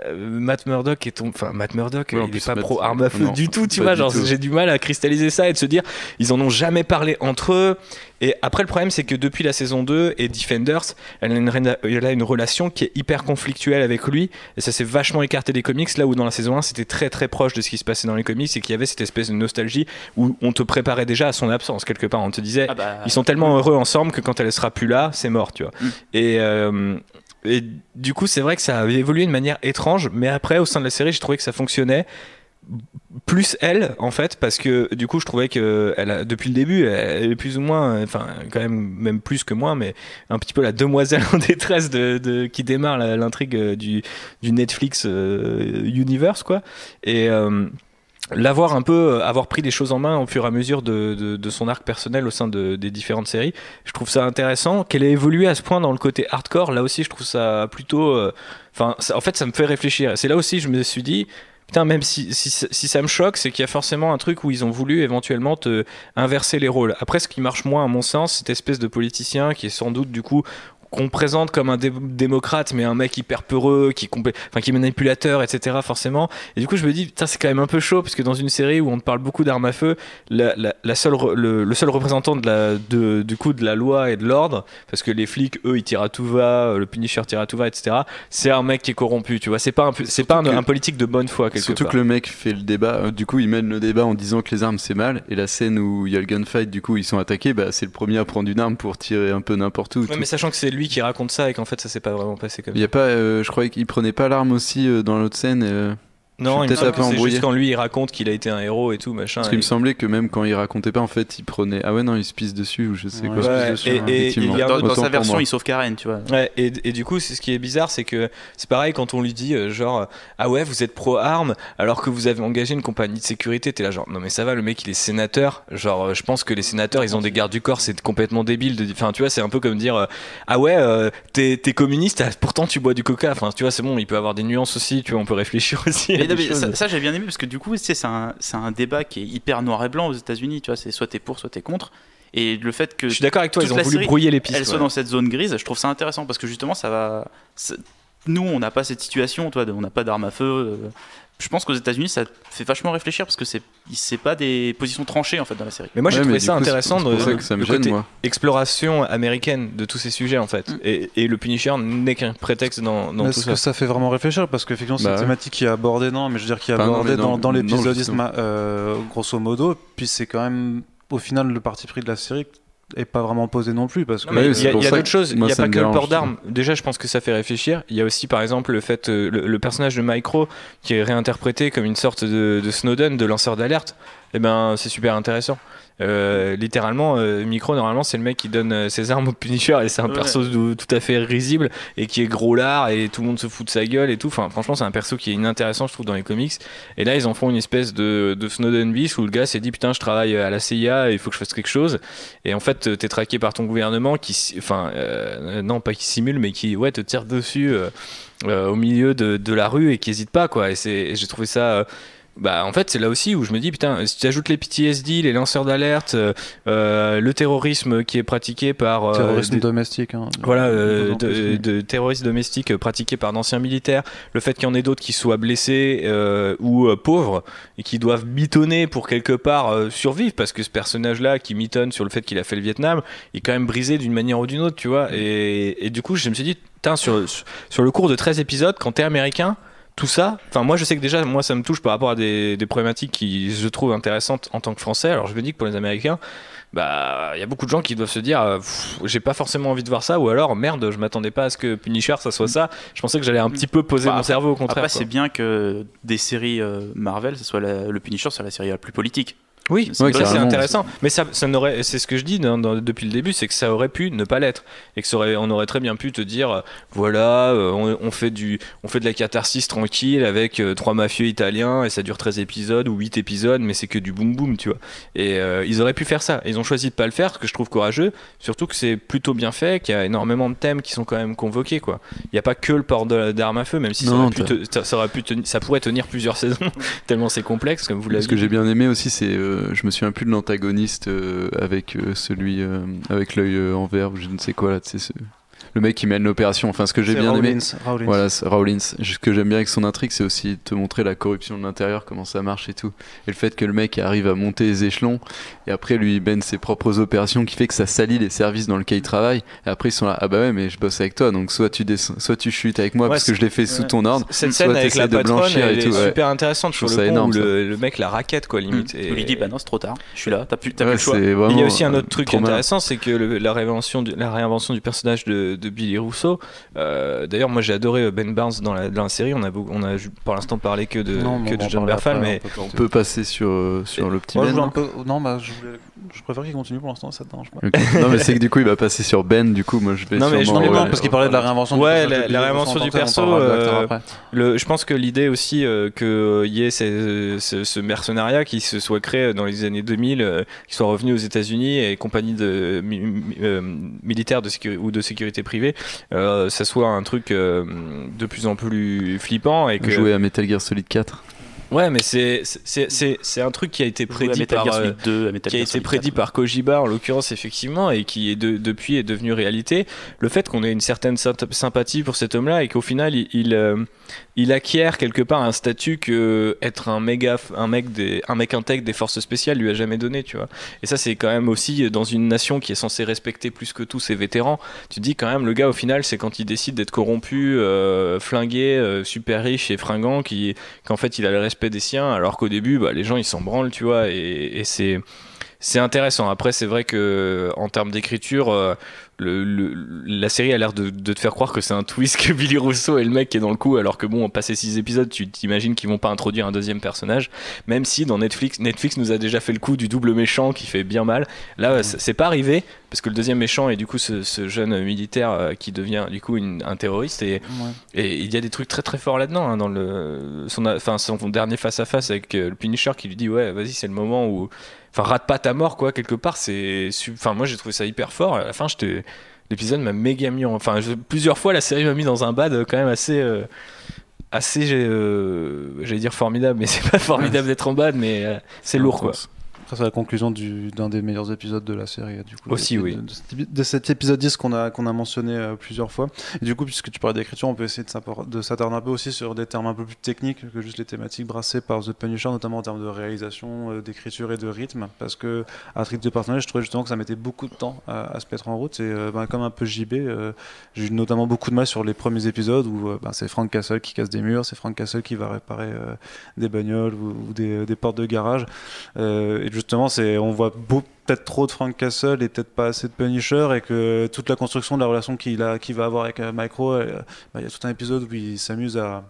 euh, Matt Murdock est ton. Enfin, Matt Murdock, Ouais, en il est pas Matt- pro arme à feu non, du tout, tu vois. Genre, j'ai du mal à cristalliser ça et de se dire, ils en ont jamais parlé entre eux. Et après, le problème, c'est que depuis la saison 2 et Defenders, elle a une, rena- elle a une relation qui est hyper conflictuelle avec lui. Et ça s'est vachement écarté des comics, là où dans la saison 1, c'était très très proche de ce qui se passait dans les comics et qu'il y avait cette espèce de nostalgie où on te préparait déjà à son absence, quelque part. On te disait, Ah bah, ils sont tellement heureux ensemble que quand elle sera plus là, c'est mort, tu vois. Mm. Et, euh, et du coup, c'est vrai que ça a évolué de manière étrange, mais après, au sein de la série, j'ai trouvé que ça fonctionnait. Plus elle, en fait, parce que du coup, je trouvais que elle a, depuis le début, elle est plus ou moins, enfin, quand même, même plus que moi, mais un petit peu la demoiselle en détresse de, qui démarre l'intrigue euh, du, du Netflix euh, Universe, quoi. Et. euh, l'avoir un peu avoir pris les choses en main au fur et à mesure de, de- son arc personnel au sein de- des différentes séries je trouve ça intéressant qu'elle ait évolué à ce point dans le côté hardcore là aussi je trouve ça plutôt enfin en fait ça me fait réfléchir c'est là aussi je me suis dit Putain, même si, si, si ça me choque, c'est qu'il y a forcément un truc où ils ont voulu éventuellement te inverser les rôles. Après, ce qui marche moins, à mon sens, cette espèce de politicien qui est sans doute du coup qu'on présente comme un dé- démocrate, mais un mec hyper peureux, qui, enfin, qui est manipulateur, etc. Forcément. Et du coup, je me dis, putain, c'est quand même un peu chaud, parce que dans une série où on parle beaucoup d'armes à feu, la, la- la seule, le, le seul représentant de la, de, du coup de la loi et de l'ordre, parce que les flics, eux, ils tirent à tout va, le Punisher tire à tout va, etc. C'est un mec qui est corrompu, tu vois. C'est pas un, c'est pas un, Surtout que- un politique de bonne foi quelque Surtout part. que le mec fait le débat, euh, du coup il mène le débat en disant que les armes c'est mal, et la scène où il y a le gunfight, du coup ils sont attaqués, bah, c'est le premier à prendre une arme pour tirer un peu n'importe où. Ouais, mais sachant que c'est lui qui raconte ça et qu'en fait ça s'est pas vraiment passé comme Il y a pas, euh, je croyais qu'il prenait pas l'arme aussi euh, dans l'autre scène, euh, Non, il me semble un peu que c'est juste quand lui il raconte qu'il a été un héros et tout machin. parce qu'il me et- semblait que même quand il racontait pas, en fait il prenait. Ah ouais, non, il se pisse dessus ou je sais Ouais, quoi. il se pisse Ouais, dessus, et- hein. et- a- dans, sa version, il sauve Karen, tu vois. Ouais, et, et du coup, c'est ce qui est bizarre, c'est que c'est pareil quand on lui dit euh, genre ah ouais, vous êtes pro armes alors que vous avez engagé une compagnie de sécurité, t'es là genre non mais ça va, le mec il est sénateur, genre euh, je pense que les sénateurs ils ont des gardes du corps, c'est complètement débile. de- Enfin tu vois, c'est un peu comme dire euh, ah ouais, euh, t'es t'es communiste, ah, pourtant tu bois du coca. Enfin tu vois, c'est bon, il peut avoir des nuances aussi, tu vois, on peut réfléchir aussi. Non, mais ça, ça, j'ai bien aimé parce que du coup, c'est un, débat qui est hyper noir et blanc aux États-Unis. Tu vois, c'est soit t'es pour, soit t'es contre. Et le fait que Je suis d'accord avec toi, ils ont voulu série, brouiller les pistes. elle soit ouais. dans cette zone grise, je trouve ça intéressant parce que justement, ça va. Nous, on n'a pas cette situation, toi, on n'a pas d'armes à feu. Je pense qu'aux États-Unis, ça fait vachement réfléchir parce que c'est c'est pas des positions tranchées en fait dans la série. Mais moi j'ai Ouais, trouvé ça coup, c'est- intéressant c'est de, ça que ça me le gêne, côté moi. exploration américaine de tous ces sujets en fait. Mm. Et, et le Punisher n'est qu'un prétexte dans, dans Mais tout Est-ce ça. que ça fait vraiment réfléchir? Parce qu'effectivement, c'est Bah une ouais. thématique qui est abordée, non, mais je veux dire, qui est Enfin, abordée dans, dans justement. euh, grosso modo. Puis c'est quand même, au final, le parti pris de la série est pas vraiment posé non plus. Parce que il y a, d'autres choses, il n'y a pas que le port d'armes. Déjà, je pense que ça fait réfléchir. Il y a aussi, par exemple, le fait, euh, le, le personnage de Micro qui est réinterprété comme une sorte de, de Snowden, de lanceur d'alerte. Eh ben, c'est super intéressant. Euh, littéralement, euh, Micro, normalement, c'est le mec qui donne euh, ses armes au Punisher et c'est un Ouais. perso tout à fait risible et qui est gros lard et tout le monde se fout de sa gueule et tout. Enfin, franchement, c'est un perso qui est inintéressant, je trouve, dans les comics. Et là, ils en font une espèce de, de Snowden bis où le gars s'est dit Putain, je travaille à la CIA, il faut que je fasse quelque chose. Et en fait, t'es traqué par ton gouvernement qui, enfin, euh, non, pas qui simule, mais qui, ouais, te tire dessus au milieu de, de la rue et qui hésite pas, quoi. Et et j'ai trouvé ça. Bah, en fait, c'est là aussi où je me dis, putain, si tu ajoutes les PTSD, les lanceurs d'alerte, euh, euh, le terrorisme qui est pratiqué par. euh, terrorisme des- domestique. hein. voilà, euh, de, terrorisme domestique pratiqué par d'anciens militaires, le fait qu'il y en ait d'autres qui soient blessés ou pauvres et qui doivent mitonner pour quelque part survivre parce que ce personnage-là qui mitonne sur le fait qu'il a fait le Vietnam est quand même brisé d'une manière ou d'une autre, tu vois. Et, et du coup, je me suis dit, putain, sur, sur le cours de 13 épisodes, quand t'es américain, tout ça, enfin moi je sais que déjà moi ça me touche par rapport à des, des problématiques qui je trouve intéressantes en tant que français. Alors je me dis que pour les Américains, bah il y a beaucoup de gens qui doivent se dire euh, j'ai pas forcément envie de voir ça ou alors merde je m'attendais pas à ce que Punisher ça soit ça. Je pensais que j'allais un petit peu poser Bah, mon après- cerveau au contraire. Après, c'est bien que des séries euh, Marvel, ce soit la- le Punisher, soit la série la plus politique. Oui, c'est intéressant. Mais ça, ça n'aurait, c'est ce que je dis dans- dans- depuis le début, c'est que ça aurait pu ne pas l'être et que ça aurait, on aurait très bien pu te dire, euh, voilà, euh, on, on fait du, on fait de la catharsis tranquille avec euh, trois mafieux italiens et ça dure 13 épisodes ou 8 épisodes, mais c'est que du boum boum, tu vois. Et euh, ils auraient pu faire ça. Ils ont choisi de pas le faire, ce que je trouve courageux. Surtout que c'est plutôt bien fait, qu'il y a énormément de thèmes qui sont quand même convoqués, quoi. Il n'y a pas que le port d'armes à feu, même si ça, aurait pu te- ça, ça aurait pu tenir- ça pourrait tenir plusieurs saisons tellement c'est complexe, comme vous l'avez Ce que j'ai bien aimé aussi, c'est, euh, je me souviens plus de l'antagoniste euh, avec euh, celui avec l'œil en vert, ou je ne sais quoi là, tu sais, ce- le mec qui mène l'opération. Enfin, ce que j'ai bien aimé, Rawlins. Voilà, Rawlins. Ce que j'aime bien avec son intrigue, c'est aussi te montrer la corruption de l'intérieur, comment ça marche et tout. Et le fait que le mec arrive à monter les échelons et après lui il mène ses propres opérations qui fait que ça salit les services dans lesquels il travaille. Et après ils sont là, ah bah ouais, mais je bosse avec toi, donc soit tu descends, soit tu chutes avec moi Ouais, parce que je l'ai fait sous ouais. ton ordre. Cette Soit scène avec la de patronne, blanchir et elle tout, est ouais. super intéressante Je sur le trouve ça pont énorme, où le, le mec la raquette quoi limite. Et- Il lui dit, bah non, c'est trop tard, je suis là, t'as plus, t'as Ouais, plus le choix. Il y a aussi un autre truc intéressant, c'est que le- la, réinvention du, la réinvention du personnage de, de Billy Rousseau. euh, D'ailleurs, moi j'ai adoré Ben Barnes dans la, dans la série. On a, on a pour l'instant parlé que de, Non, que John Berfal, mais on peut- On peut passer sur, euh, sur le petit Moi, je Ben. un non peu- Non, bah, je, voulais- je préfère qu'il continue pour l'instant, ça te dérange pas. Non, mais c'est que du coup il va passer sur Ben, du coup moi je vais Non, mais je- sûrement, non, parce qu'il parlait de la réinvention Ouais, du la- réinvention du que perso, euh. Le, je pense que l'idée aussi euh, qu'il y ait ce, ce- ce mercenariat qui se soit créé dans les années 2000, euh, qui soit revenu aux États-Unis et compagnie de mi- mi- euh, militaires de sécurité ou de sécurité privée, euh, ça soit un truc euh, de plus en plus flippant et que jouer à Metal Gear Solid 4. Ouais, mais c'est un truc qui a été prédit par euh, Solid 2, à Metal qui a été prédit 4. par Kojiba en l'occurrence effectivement et qui est de- depuis est devenu réalité. Le fait qu'on ait une certaine symp- sympathie pour cet homme-là et qu'au final il il, euh, il acquiert quelque part un statut que être un méga un mec des un mec intègre des forces spéciales lui a jamais donné tu vois. Et ça c'est quand même aussi dans une nation qui est censée respecter plus que tout ses vétérans. Tu te dis quand même le gars au final c'est quand il décide d'être corrompu euh, flingué euh, super riche et fringant qui qu'en fait il a le respect des siens alors qu'au début bah, les gens ils s'en branlent tu vois et, et c'est c'est intéressant. Après, c'est vrai que en termes d'écriture, euh, le, le- la série a l'air de, de te faire croire que c'est un twist que Billy Rousseau est le mec qui est dans le coup, alors que bon, on passé six épisodes, tu t'imagines qu'ils vont pas introduire un deuxième personnage. Même si dans Netflix, Netflix nous a déjà fait le coup du double méchant qui fait bien mal. Là, c'est c'est pas arrivé parce que le deuxième méchant est du coup ce, ce jeune militaire euh, qui devient du coup une- un terroriste et Ouais. et il y a des trucs très très forts là-dedans, hein, dans le son, enfin son dernier face à face avec euh, le Punisher qui lui dit ouais vas-y c'est le moment où, enfin rate pas ta mort quoi quelque part c'est, enfin moi j'ai trouvé ça hyper fort. À la fin j'étais, l'épisode m'a méga mis, en- enfin je- plusieurs fois la série m'a mis dans un bad euh, quand même assez, euh, assez euh, j'allais dire formidable mais c'est pas formidable d'être en bad mais euh, c'est lourd quoi. Après, c'est la conclusion du- d'un des meilleurs épisodes de la série. Du coup, Aussi, de, oui. De, de cet épi- de cet épisode 10 qu'on a, qu'on a mentionné euh, plusieurs fois. Et du coup, puisque tu parlais d'écriture, on peut essayer de s'attarder un peu aussi sur des termes un peu plus techniques que juste les thématiques brassées par The Punisher, notamment en termes de réalisation, euh, d'écriture et de rythme. Parce que, à titre de personnage, je trouvais justement que ça mettait beaucoup de temps à, à se mettre en route. Et euh, ben, comme un peu JB, j'ai eu notamment beaucoup de mal sur les premiers épisodes où ben, c'est Frank Castle qui casse des murs, c'est Frank Castle qui va réparer des bagnoles ou, ou des, des portes de garage. Et justement, c'est, on voit peut-être trop de Frank Castle et peut-être pas assez de Punisher, et que toute la construction de la relation qu'il a, qu'il va avoir avec euh, Micro, bah, il y a tout un épisode où il s'amuse à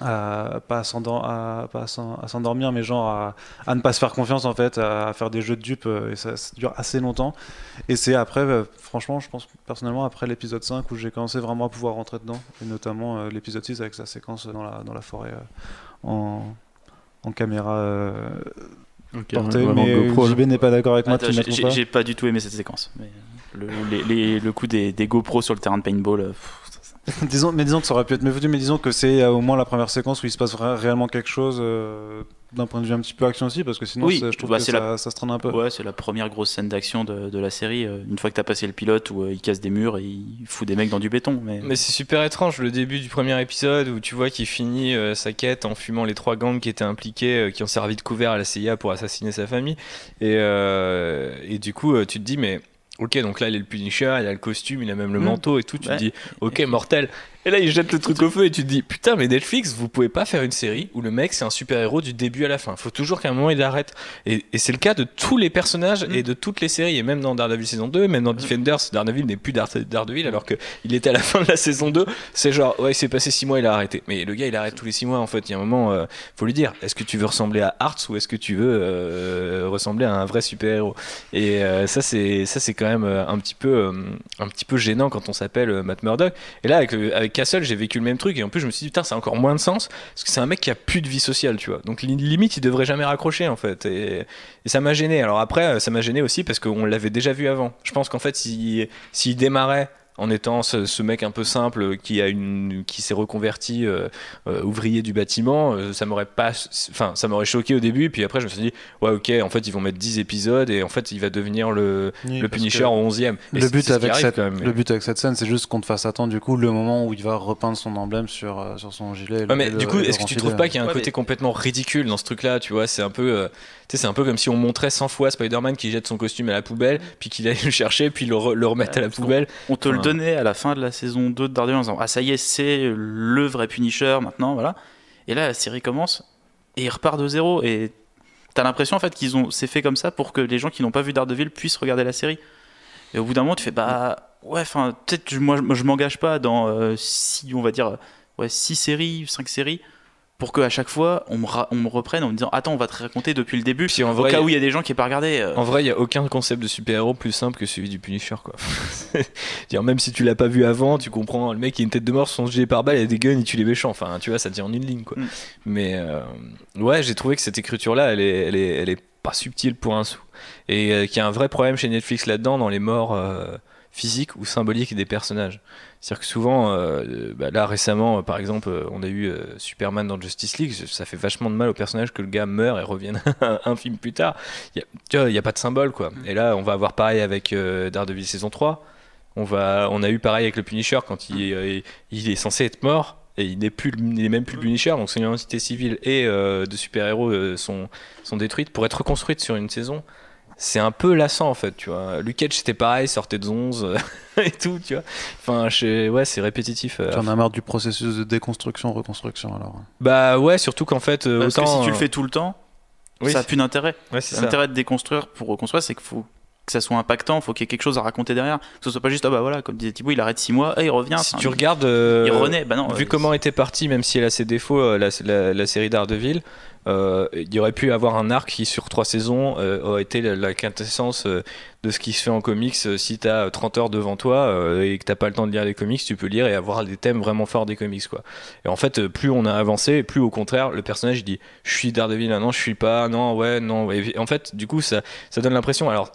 à pas s'endormir mais genre à, ne pas se faire confiance en fait à, faire des jeux de dupes euh, et ça, dure assez longtemps. Et c'est après euh, franchement je pense personnellement après l'épisode 5 où j'ai commencé vraiment à pouvoir rentrer dedans et notamment l'épisode 6 avec sa séquence dans la, forêt en, caméra portée vraiment mais. JB n'est pas d'accord avec moi Attends, j'ai- pas j'ai pas du tout aimé cette séquence. Mais le, les- les- le coup des, des GoPro sur le terrain de paintball, euh, pff, ça- ça- disons, mais disons que ça aurait pu être mieux foutu, mais disons que c'est euh, au moins la première séquence où il se passe réellement quelque chose euh, d'un point de vue un petit peu action aussi, parce que sinon Oui, ça- je trouve bah, que ça, la- ça se traîne un peu. Ouais, c'est la première grosse scène d'action de, de la série. euh, Une fois que t'as passé le pilote où euh, il casse des murs et il fout des mecs dans du béton. Mais, Mais c'est super étrange le début du premier épisode où tu vois qu'il finit euh, sa quête en fumant les trois gangs qui étaient impliqués, euh, qui ont servi de couvert à la CIA pour assassiner sa famille. Et, euh, et du coup, euh, tu te dis, mais Ok, donc là, il est le Punisher, il a le costume, il a même le Mm. manteau et tout. Tu Ouais. te dis, ok, mortel. Et là, il jette le truc au feu et tu te dis, putain, mais Netflix, vous pouvez pas faire une série où le mec, c'est un super-héros du début à la fin. Faut toujours qu'à un moment, il arrête. Et, et c'est le cas de tous les personnages Mm. et de toutes les séries. Et même dans Daredevil saison 2, même dans Defenders, Daredevil n'est plus Dare- Daredevil alors qu'il était à la fin de la saison 2. C'est genre, ouais, il s'est passé 6 mois, il a arrêté. Mais le gars, il arrête tous les 6 mois en fait. Il y a un moment, euh, faut lui dire, est-ce que tu veux ressembler à Arts ou est-ce que tu veux euh, ressembler à un vrai super-héros? Et euh, ça, c'est quand même euh, un petit peu, un petit peu gênant quand on s'appelle Matt Murdock. Et là, avec Castle, j'ai vécu le même truc. Et en plus, je me suis dit, putain, c'est encore moins de sens parce que c'est un mec qui a plus de vie sociale, tu vois. Donc li- limite, il devrait jamais raccrocher en fait. Et, ça m'a gêné. Alors après, euh, ça m'a gêné aussi parce qu'on l'avait déjà vu avant. Je pense qu'en fait, s'il s'il démarrait en étant ce, ce mec un peu simple qui a une qui s'est reconverti euh, euh, ouvrier du bâtiment euh, ça m'aurait pas enfin ça m'aurait choqué au début puis après je me suis dit ouais ok en fait ils vont mettre 10 épisodes et en fait il va devenir le, Oui, le Punisher au 11e Et Le but, avec arrive, cette, quand même, mais- le but avec cette scène, c'est juste qu'on te fasse attendre du coup le moment où il va repeindre son emblème sur, euh, sur son gilet. Ouais, mais le- du coup, est-ce que tu trouves pas qu'il y a un Ouais, côté mais- complètement ridicule dans ce truc-là Tu vois, c'est un peu, euh, tu sais, c'est un peu comme si on montrait 100 fois Spider-Man qui jette son costume à la poubelle, puis qu'il allait le chercher, puis le, re- le remettre à la poubelle. On te le À la fin de la saison 2 de Daredevil en disant Ah, ça y est, c'est le vrai Punisher maintenant, voilà. Et là, la série commence et il repart de zéro. Et t'as l'impression en fait qu'ils ont c'est fait comme ça pour que les gens qui n'ont pas vu Daredevil puissent regarder la série. Et au bout d'un moment, tu fais Bah ouais, enfin, peut-être moi, je m'engage pas dans euh, six, on va dire, ouais, six séries, cinq séries. Pour qu'à chaque fois, on me, ra- on me reprenne en me disant Attends, on va te raconter depuis le début. Puis en Au vrai, cas où il y a des gens qui n'ont pas regardé. euh, En vrai, il n'y a aucun concept de super-héros plus simple que celui du Punisher, quoi. dire même si tu l'as pas vu avant, tu comprends, le mec il a une tête de mort, son gilet par balle, il a des guns, il tue les méchants. Enfin, tu vois, ça tient en une ligne, quoi. Mm. Mais euh, ouais, j'ai trouvé que cette écriture-là, elle est, elle est, elle est pas subtile pour un sou. Et euh, qu'il y a un vrai problème chez Netflix là-dedans, dans les morts physiques ou symboliques des personnages. C'est-à-dire que souvent, euh, bah là récemment, euh, par exemple, euh, on a eu euh, Superman dans Justice League, ça fait vachement de mal au personnage que le gars meurt et revienne un film plus tard. Il y a, tu vois, il n'y a pas de symbole, quoi. Et là, on va avoir pareil avec euh, Daredevil saison 3. On, va, on a eu pareil avec le Punisher quand il, euh, il est censé être mort. Et il n'est plus, il est même plus le Punisher, donc son identité civile et euh, de super-héros euh, sont, sont détruites pour être reconstruites sur une saison. C'est un peu lassant en fait, tu vois. Luke Cage c'était pareil, sortait de 11 euh, et tout, tu vois. Enfin, je- ouais, c'est répétitif. euh. Tu en as marre du processus de déconstruction, reconstruction alors. Bah ouais, surtout qu'en fait, euh, parce que autant. si tu le fais tout le temps, Oui, ça n'a plus d'intérêt. ouais. L'intérêt de déconstruire pour reconstruire, c'est qu'il faut que ça soit impactant, il faut qu'il y ait quelque chose à raconter derrière. Que ce soit pas juste, ah bah voilà, comme disait Thibaut, il arrête 6 mois, et il revient. Si tu regardes. euh, il renaît, bah non. Vu euh, comment était partie, même si elle a ses défauts, euh, la, la- la série d'Ardeville, euh, il y aurait pu avoir un arc qui, sur trois saisons, aurait été la, la quintessence de ce qui se fait en comics. Si tu as 30 heures devant toi et que t'as pas le temps de lire les comics, tu peux lire et avoir des thèmes vraiment forts des comics. Quoi. Et en fait, plus on a avancé, plus au contraire, le personnage dit Je suis Daredevil, ah non, je suis pas, non, ouais, non. Et en fait, du coup, ça, ça donne l'impression. Alors,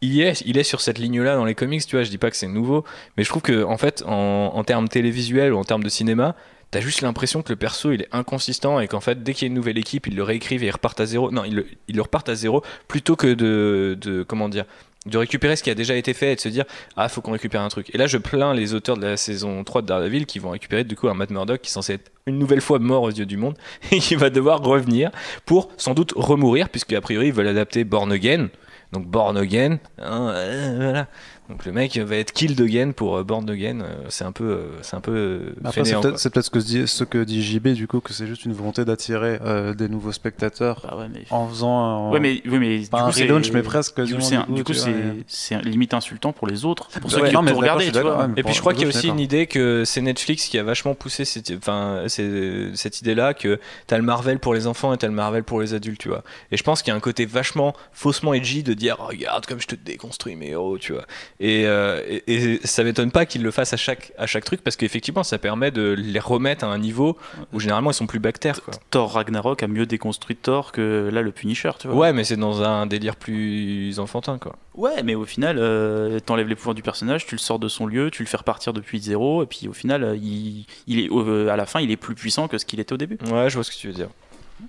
il est, il est sur cette ligne-là dans les comics, tu vois. Je dis pas que c'est nouveau, mais je trouve que en fait, en, termes télévisuels ou en termes de cinéma, t'as juste l'impression que le perso il est inconsistant et qu'en fait, dès qu'il y a une nouvelle équipe, ils le réécrivent et ils repartent à zéro. Non, ils le, ils repartent à zéro plutôt que de, de comment dire, de récupérer ce qui a déjà été fait et de se dire ah faut qu'on récupère un truc. Et là, je plains les auteurs de la saison 3 de Daredevil qui vont récupérer du coup un Matt Murdock qui est censé être une nouvelle fois mort aux yeux du monde et qui va devoir revenir pour sans doute remourir puisque a priori ils veulent adapter Born Again. Donc Born Again, hein, euh, voilà. Donc le mec va être killed again pour euh, Born Again. euh, c'est un peu, euh, c'est un peu Après, c'est peut-être ce, que dit- ce que dit JB, du coup, que c'est juste une volonté d'attirer euh, des nouveaux spectateurs bah ouais, mais. en faisant un, Ouais, mais, oui, mais pas du un coup, c'est- relaunch, mais presque. Du coup, c'est un- limite insultant pour les autres, pour ceux Ouais, qui non, ont mais regardé, tu vois. Et puis je crois qu'il y a aussi une d'accord. idée que c'est Netflix qui a vachement poussé cette, enfin, cette idée-là que t'as le Marvel pour les enfants et t'as le Marvel pour les adultes, tu vois. Et je pense qu'il y a un côté vachement faussement edgy de dire regarde comme je te déconstruis mes héros, tu vois. Et, euh, et, et ça m'étonne pas qu'ils le fassent à chaque, à chaque truc parce qu'effectivement ça permet de les remettre à un niveau où généralement ils sont plus bactères, quoi. Thor Ragnarok a mieux déconstruit Thor que là le Punisher, tu vois. Ouais, mais c'est dans un délire plus enfantin, quoi. Ouais, mais au final, euh, t'enlèves les pouvoirs du personnage, tu le sors de son lieu, tu le fais repartir depuis zéro, et puis au final, euh, il, il est, euh, à la fin, il est plus puissant que ce qu'il était au début. Ouais, je vois ce que tu veux dire.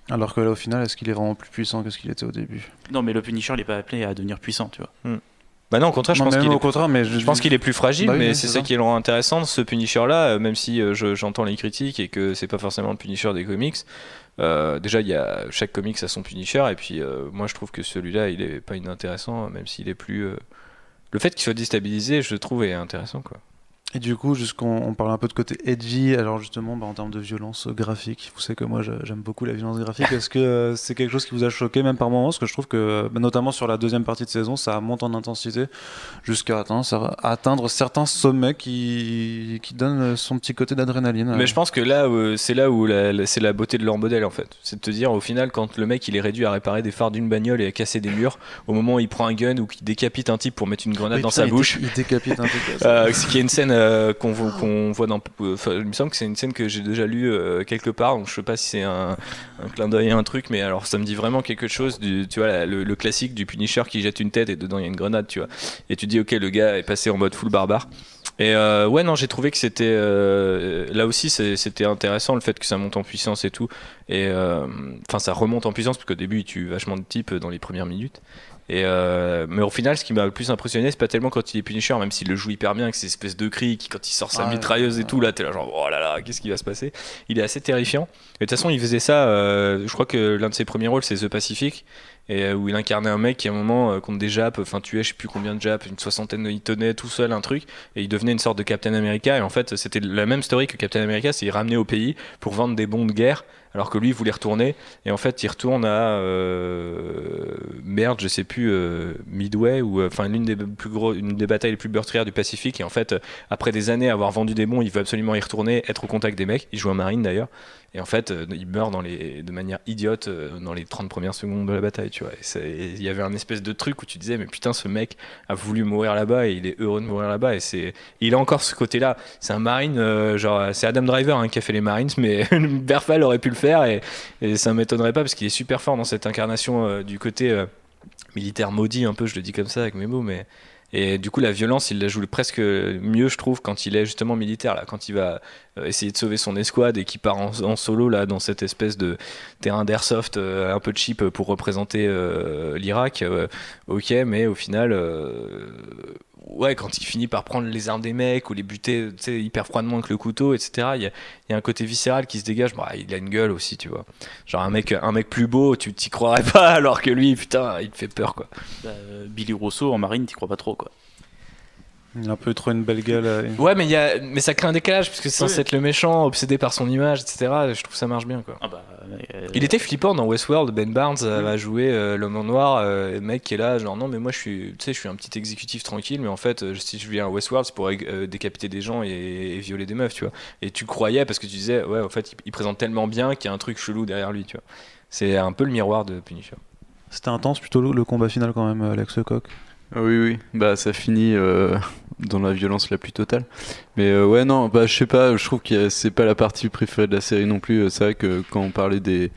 Alors que là, au final, est-ce qu'il est vraiment plus puissant que ce qu'il était au début? Non, mais le Punisher, il est pas appelé à devenir puissant, tu vois. Bah non, au contraire, je Non, pense qu'il est contraire, mais Je pense qu'il est plus fragile, Bah oui, mais c'est ça qui le rend intéressant, ce Punisher-là, euh, même si euh, je- j'entends les critiques et que c'est pas forcément le Punisher des comics. Euh, déjà, il y a chaque comics a son Punisher, et puis euh, moi je trouve que celui-là, il est pas inintéressant, même s'il est plus, le fait qu'il soit déstabilisé, je trouve, est intéressant. Quoi. Et du coup, jusqu'on on parle un peu de côté edgy, alors justement, bah, en termes de violence graphique, vous savez que moi j'aime beaucoup la violence graphique. Est-ce que euh, c'est quelque chose qui vous a choqué, même par moments? Parce que je trouve que, bah, notamment sur la deuxième partie de saison, ça monte en intensité jusqu'à atteindre, certains sommets qui, qui donnent son petit côté d'adrénaline. Mais je pense que là, euh, c'est là où c'est la beauté de leur modèle en fait. C'est de te dire au final, quand le mec il est réduit à réparer des phares d'une bagnole et à casser des murs, au moment où il prend un gun ou qu'il décapite un type pour mettre une grenade Oui, dans putain, sa il bouche. Il décapite un. Euh, ce qui est une scène euh, qu'on voit, qu'on voit dans. enfin, il me semble que c'est une scène que j'ai déjà lue euh, quelque part, donc je sais pas si c'est un, un clin d'œil à un truc, mais alors ça me dit vraiment quelque chose du, tu vois, la- le, le classique du Punisher qui jette une tête et dedans il y a une grenade, tu vois. Et tu dis, ok, le gars est passé en mode full barbare. Et euh, ouais, non, j'ai trouvé que c'était. euh, là aussi, c'était intéressant le fait que ça monte en puissance et tout. Et euh, enfin, ça remonte en puissance parce qu'au début, il tue vachement de types dans les premières minutes. Et euh, mais au final, ce qui m'a le plus impressionné, c'est pas tellement quand il est Punisher, même s'il le joue hyper bien, avec ces espèces de cris, qui, quand il sort sa Ah mitrailleuse et tout, là, t'es là genre, oh là là, qu'est-ce qui va se passer? Il est assez terrifiant. Et de toute façon, il faisait ça, euh, je crois que l'un de ses premiers rôles, c'est The Pacific, et euh, où il incarnait un mec qui, à un moment, contre des Japs, enfin, tuait je sais plus combien de Japs, une soixantaine, il tenait tout seul un truc, et il devenait une sorte de Captain America, et en fait, c'était la même story que Captain America, c'est il ramenait au pays pour vendre des bons de guerre, alors que lui, il voulait retourner, et en fait, il retourne à euh, merde, je sais plus, euh, Midway ou euh, enfin l'une des plus gros, une des batailles les plus meurtrières du Pacifique. Et en fait, après des années à avoir vendu des bons, il veut absolument y retourner, être au contact des mecs. Il joue un marine d'ailleurs. Et en fait, euh, il meurt de manière idiote euh, dans les 30 premières secondes de la bataille, tu vois. Il y avait un espèce de truc où tu disais, mais putain, ce mec a voulu mourir là-bas et il est heureux de mourir là-bas. Et c'est, il a encore ce côté-là. C'est un marine, euh, genre, c'est Adam Driver hein, qui a fait les Marines, mais Berfal aurait pu le faire et, et ça m'étonnerait pas parce qu'il est super fort dans cette incarnation du côté militaire maudit, un peu, je le dis comme ça avec mes mots, mais. Et du coup, la violence, il la joue presque mieux, je trouve, quand il est justement militaire, là, quand il va euh, essayer de sauver son escouade et qu'il part en, solo, là, dans cette espèce de terrain d'airsoft euh, un peu cheap pour représenter euh, l'Irak. euh, ok, mais au final, ouais, quand il finit par prendre les armes des mecs ou les buter, hyper froidement avec le couteau, etc., il y a, un côté viscéral qui se dégage. Bah, il a une gueule aussi, tu vois. Genre un mec, plus beau, tu t'y croirais pas, alors que lui, putain, il te fait peur, quoi. Bah, euh, Billy Rousseau en marine, t'y crois pas trop quoi. Il a un peu trop une belle gueule. euh, Ouais, mais, il y a, mais ça crée un décalage, parce que c'est censé Oui. être le méchant, obsédé par son image, etc. Je trouve que ça marche bien, quoi. Ah bah, euh, Il était flippant dans Westworld, Ben Barnes euh, va jouer euh, l'homme en noir, euh, le mec qui est là, genre non mais moi je suis, tu sais, je suis un petit exécutif tranquille, mais en fait si je viens à Westworld c'est pour euh, décapiter des gens et, et violer des meufs, tu vois. Et tu croyais parce que tu disais ouais en fait il, il présente tellement bien qu'il y a un truc chelou derrière lui, tu vois. C'est un peu le miroir de Punisher. C'était intense plutôt le, le combat final quand même, Alex Lecoq. Ah Oui, oui, bah ça finit euh, dans la violence la plus totale. Mais euh, ouais, non, bah je sais pas, je trouve que c'est pas la partie préférée de la série non plus. C'est vrai que quand on parlait des,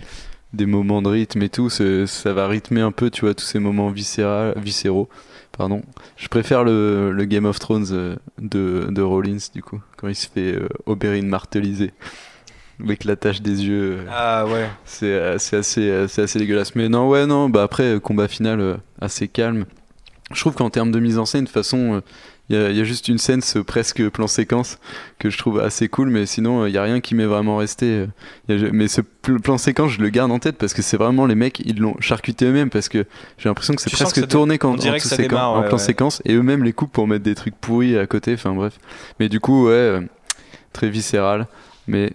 des moments de rythme et tout, ça va rythmer un peu, tu vois, tous ces moments viscéral, viscéraux. Pardon. Je préfère le, le Game of Thrones euh, de, de Rollins, du coup, quand il se fait euh, Oberyn marteliser. Avec la tache des yeux. euh, Ah ouais. c'est euh, assez, euh, assez dégueulasse. Mais non, ouais, non, bah après, euh, combat final euh, assez calme. Je trouve qu'en termes de mise en scène, de toute façon, il y, a- y a juste une scène, ce presque plan séquence, que je trouve assez cool, mais sinon, il y a rien qui m'est vraiment resté. euh, y a- mais ce pl- plan séquence, je le garde en tête parce que c'est vraiment les mecs, ils l'ont charcuté eux-mêmes parce que j'ai l'impression que c'est presque que tourné quand, en, tout séquence- démarre, en plan ouais. séquence et eux-mêmes les coupent pour mettre des trucs pourris à côté, enfin bref. Mais du coup, ouais, euh, très viscéral, mais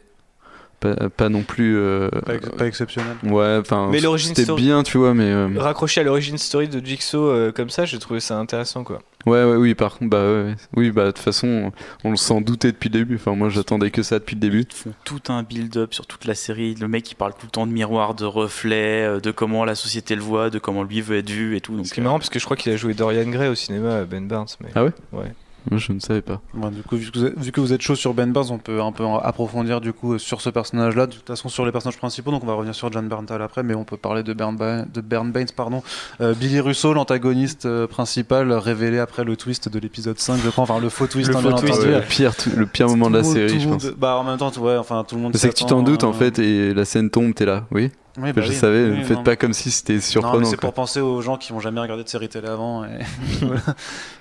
pas, pas non plus. euh, Pas, ex- pas exceptionnel. Ouais, enfin, Mais l'origine c'était story- bien, tu vois, mais euh, Raccroché à l'origine story de Jigsaw euh, comme ça, j'ai trouvé ça intéressant quoi. ouais, ouais, oui, par contre, bah, ouais, ouais. oui, bah, de toute façon, on le s'en doutait depuis le début. Enfin, moi, j'attendais que ça depuis le début. Ils font tout un build-up sur toute la série. Le mec, il parle tout le temps de miroir, de reflet, euh, de comment la société le voit, de comment lui veut être vu et tout. Donc, Ce qui est marrant parce que je crois qu'il a joué Dorian Gray au cinéma, Ben Barnes. Mais... Ah ouais? Ouais. Moi, je ne savais pas. Bon, du coup, vu que, vous êtes, vu que vous êtes chaud sur Ben Barnes, on peut un peu approfondir du coup sur ce personnage-là. De toute façon, sur les personnages principaux, donc on va revenir sur John Berntal après, mais on peut parler de Bern, Ba- de Bern Baines, pardon. Euh, Billy Russo, l'antagoniste euh, principal, révélé après le twist de l'épisode 5, je crois, enfin le faux twist, Le hein, faux twist, le pire, tout- le pire moment de la monde- série, je pense. monde- Bah en même temps, ouais, enfin tout le monde. C'est que tu t'en doutes en euh, fait et la scène tombe, t'es là. Oui, Oui, bah je oui, savais. oui, Faites non. pas comme si c'était surprenant. c'est pour penser aux gens qui n'ont jamais regardé de série télé avant. Et...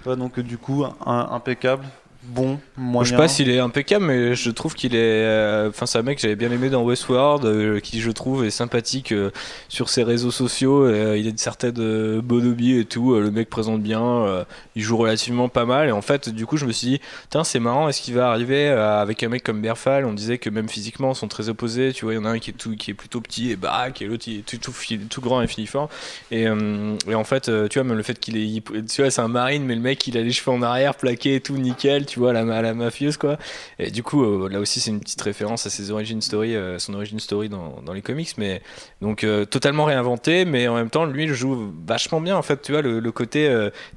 voilà. Donc du coup, un- impeccable. Bon, moyen. Je sais pas s'il est impeccable, mais je trouve qu'il est. euh, Enfin, c'est un mec que j'avais bien aimé dans Westworld, euh, qui je trouve est sympathique euh, sur ses réseaux sociaux. euh, il a une certaine bonhomie et tout. le mec présente bien, il joue relativement pas mal. Et en fait, du coup, je me suis dit, tiens, c'est marrant, est-ce qu'il va arriver avec un mec comme Berfal? On disait que même physiquement, ils sont très opposés. Tu vois, il y en a un qui est, tout, qui est plutôt petit et baraque, et l'autre, est tout, tout, fi- tout grand et finiforme. Et, et en fait, tu vois, même le fait qu'il est. Tu vois, c'est un marine, mais le mec, il a les cheveux en arrière, plaqués et tout, nickel, tu vois, la, ma- la mafieuse, quoi. Et du coup, euh, là aussi, c'est une petite référence à ses origin story, euh, son origin story dans, dans les comics. Mais donc, euh, totalement réinventé, mais en même temps, lui, il joue vachement bien, en fait, tu vois, le, côté.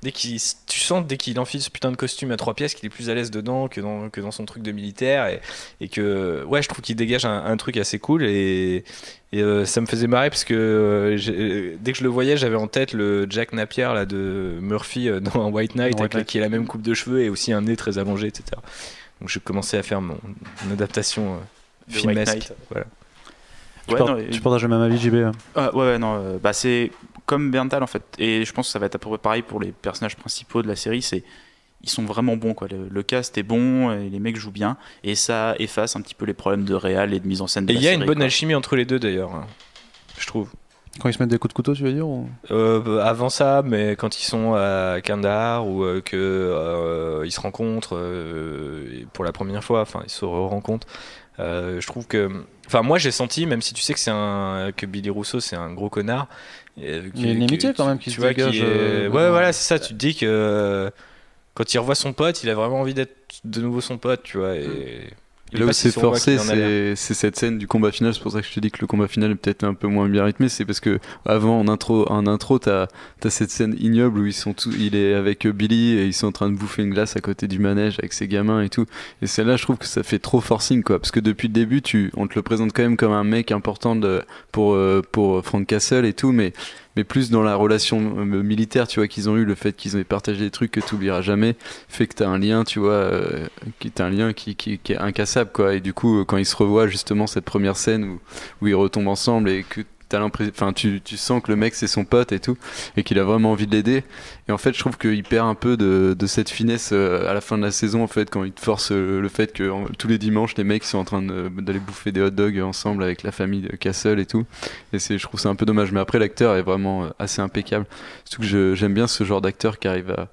dès qu'il. Tu sens, dès qu'il enfile ce putain de costume à trois pièces, qu'il est plus à l'aise dedans que dans, que dans son truc de militaire. Et, et que, ouais, je trouve qu'il dégage un, un truc assez cool. Et. Et euh, ça me faisait marrer parce que euh, euh, dès que je le voyais, j'avais en tête le Jack Napier là, de Murphy euh, dans White Knight, Dans avec Knight. qui a la même coupe de cheveux et aussi un nez très allongé, etc. Donc je commençais à faire mon, mon adaptation euh, filmesque. Voilà. Tu, Ouais, par- non, tu partages le même avis, JB hein. Ah, ouais, ouais, non, euh, bah c'est comme Berntal en fait, et je pense que ça va être à peu près pareil pour les personnages principaux de la série. C'est ils sont vraiment bons quoi. Le, le cast est bon, et les mecs jouent bien, et ça efface un petit peu les problèmes de réal et de mise en scène. De Et il y a une bonne quoi. alchimie entre les deux d'ailleurs, hein, je trouve. Quand ils se mettent des coups de couteau, tu veux dire ou- Euh, avant ça, mais quand ils sont à Kandahar ou euh, que euh, ils se rencontrent euh, pour la première fois, enfin ils se rencontrent, euh, je trouve que, enfin moi j'ai senti, même si tu sais que c'est un que Billy Rousseau c'est un gros connard, euh, Il y a une amitié quand même qui se dégage, qui est- euh, Ouais voilà c'est ça, tu te dis que euh, quand il revoit son pote, il a vraiment envie d'être de nouveau son pote, tu vois. Et, est Là où c'est forcé, c'est cette scène du combat final. C'est pour ça que je te dis que le combat final est peut-être un peu moins bien rythmé. C'est parce que avant, en intro, en intro, t'as as cette scène ignoble où ils sont tous, il est avec Billy et ils sont en train de bouffer une glace à côté du manège avec ses gamins et tout. Et celle-là, je trouve que ça fait trop forcing, quoi. Parce que depuis le début, tu, on te le présente quand même comme un mec important de, pour euh, pour Frank Castle et tout, mais mais plus dans la relation euh, militaire, tu vois, qu'ils ont eu, le fait qu'ils aient partagé des trucs que tu oublieras jamais, fait que tu as un lien, tu vois, euh, qui est un lien qui, est incassable, quoi. Et du coup, euh, quand ils se revoient, justement, cette première scène où, où ils retombent ensemble et que t'as l'impression, tu, tu sens que le mec c'est son pote et tout, et qu'il a vraiment envie de l'aider. Et en fait, je trouve qu'il perd un peu de, de cette finesse euh, à la fin de la saison, en fait, quand il te force euh, le fait que tous les dimanches, les mecs sont en train d'aller bouffer des hot dogs ensemble avec la famille de Castle et tout. Et je trouve c'est un peu dommage. Mais après, l'acteur est vraiment euh, assez impeccable. Surtout que j'aime bien ce genre d'acteur qui arrive à,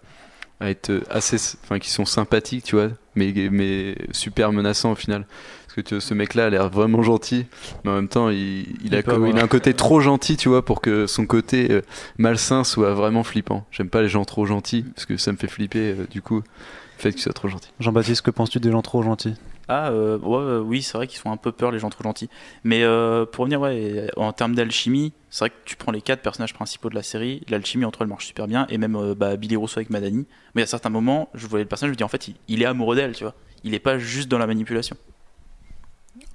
à être assez, enfin, qui sont sympathiques, tu vois, mais, mais super menaçants au final. Parce que tu vois, ce mec-là a l'air vraiment gentil, mais en même temps, il, il a, il a un côté trop gentil, tu vois, pour que son côté euh, malsain soit vraiment flippant. J'aime pas les gens trop gentils, parce que ça me fait flipper, euh, du coup, le fait qu'il soit trop gentil. Jean-Baptiste, que penses-tu des gens trop gentils? Ah euh, ouais, euh, oui, c'est vrai qu'ils font un peu peur les gens trop gentils. Mais euh, pour revenir ouais, en termes d'alchimie, c'est vrai que tu prends les quatre personnages principaux de la série, l'alchimie entre elles marche super bien, et même euh, bah, Billy Rousseau avec Madani. Mais à certains moments, je voyais le personnage, je me dis en fait, il, il est amoureux d'elle, tu vois. Il est pas juste dans la manipulation.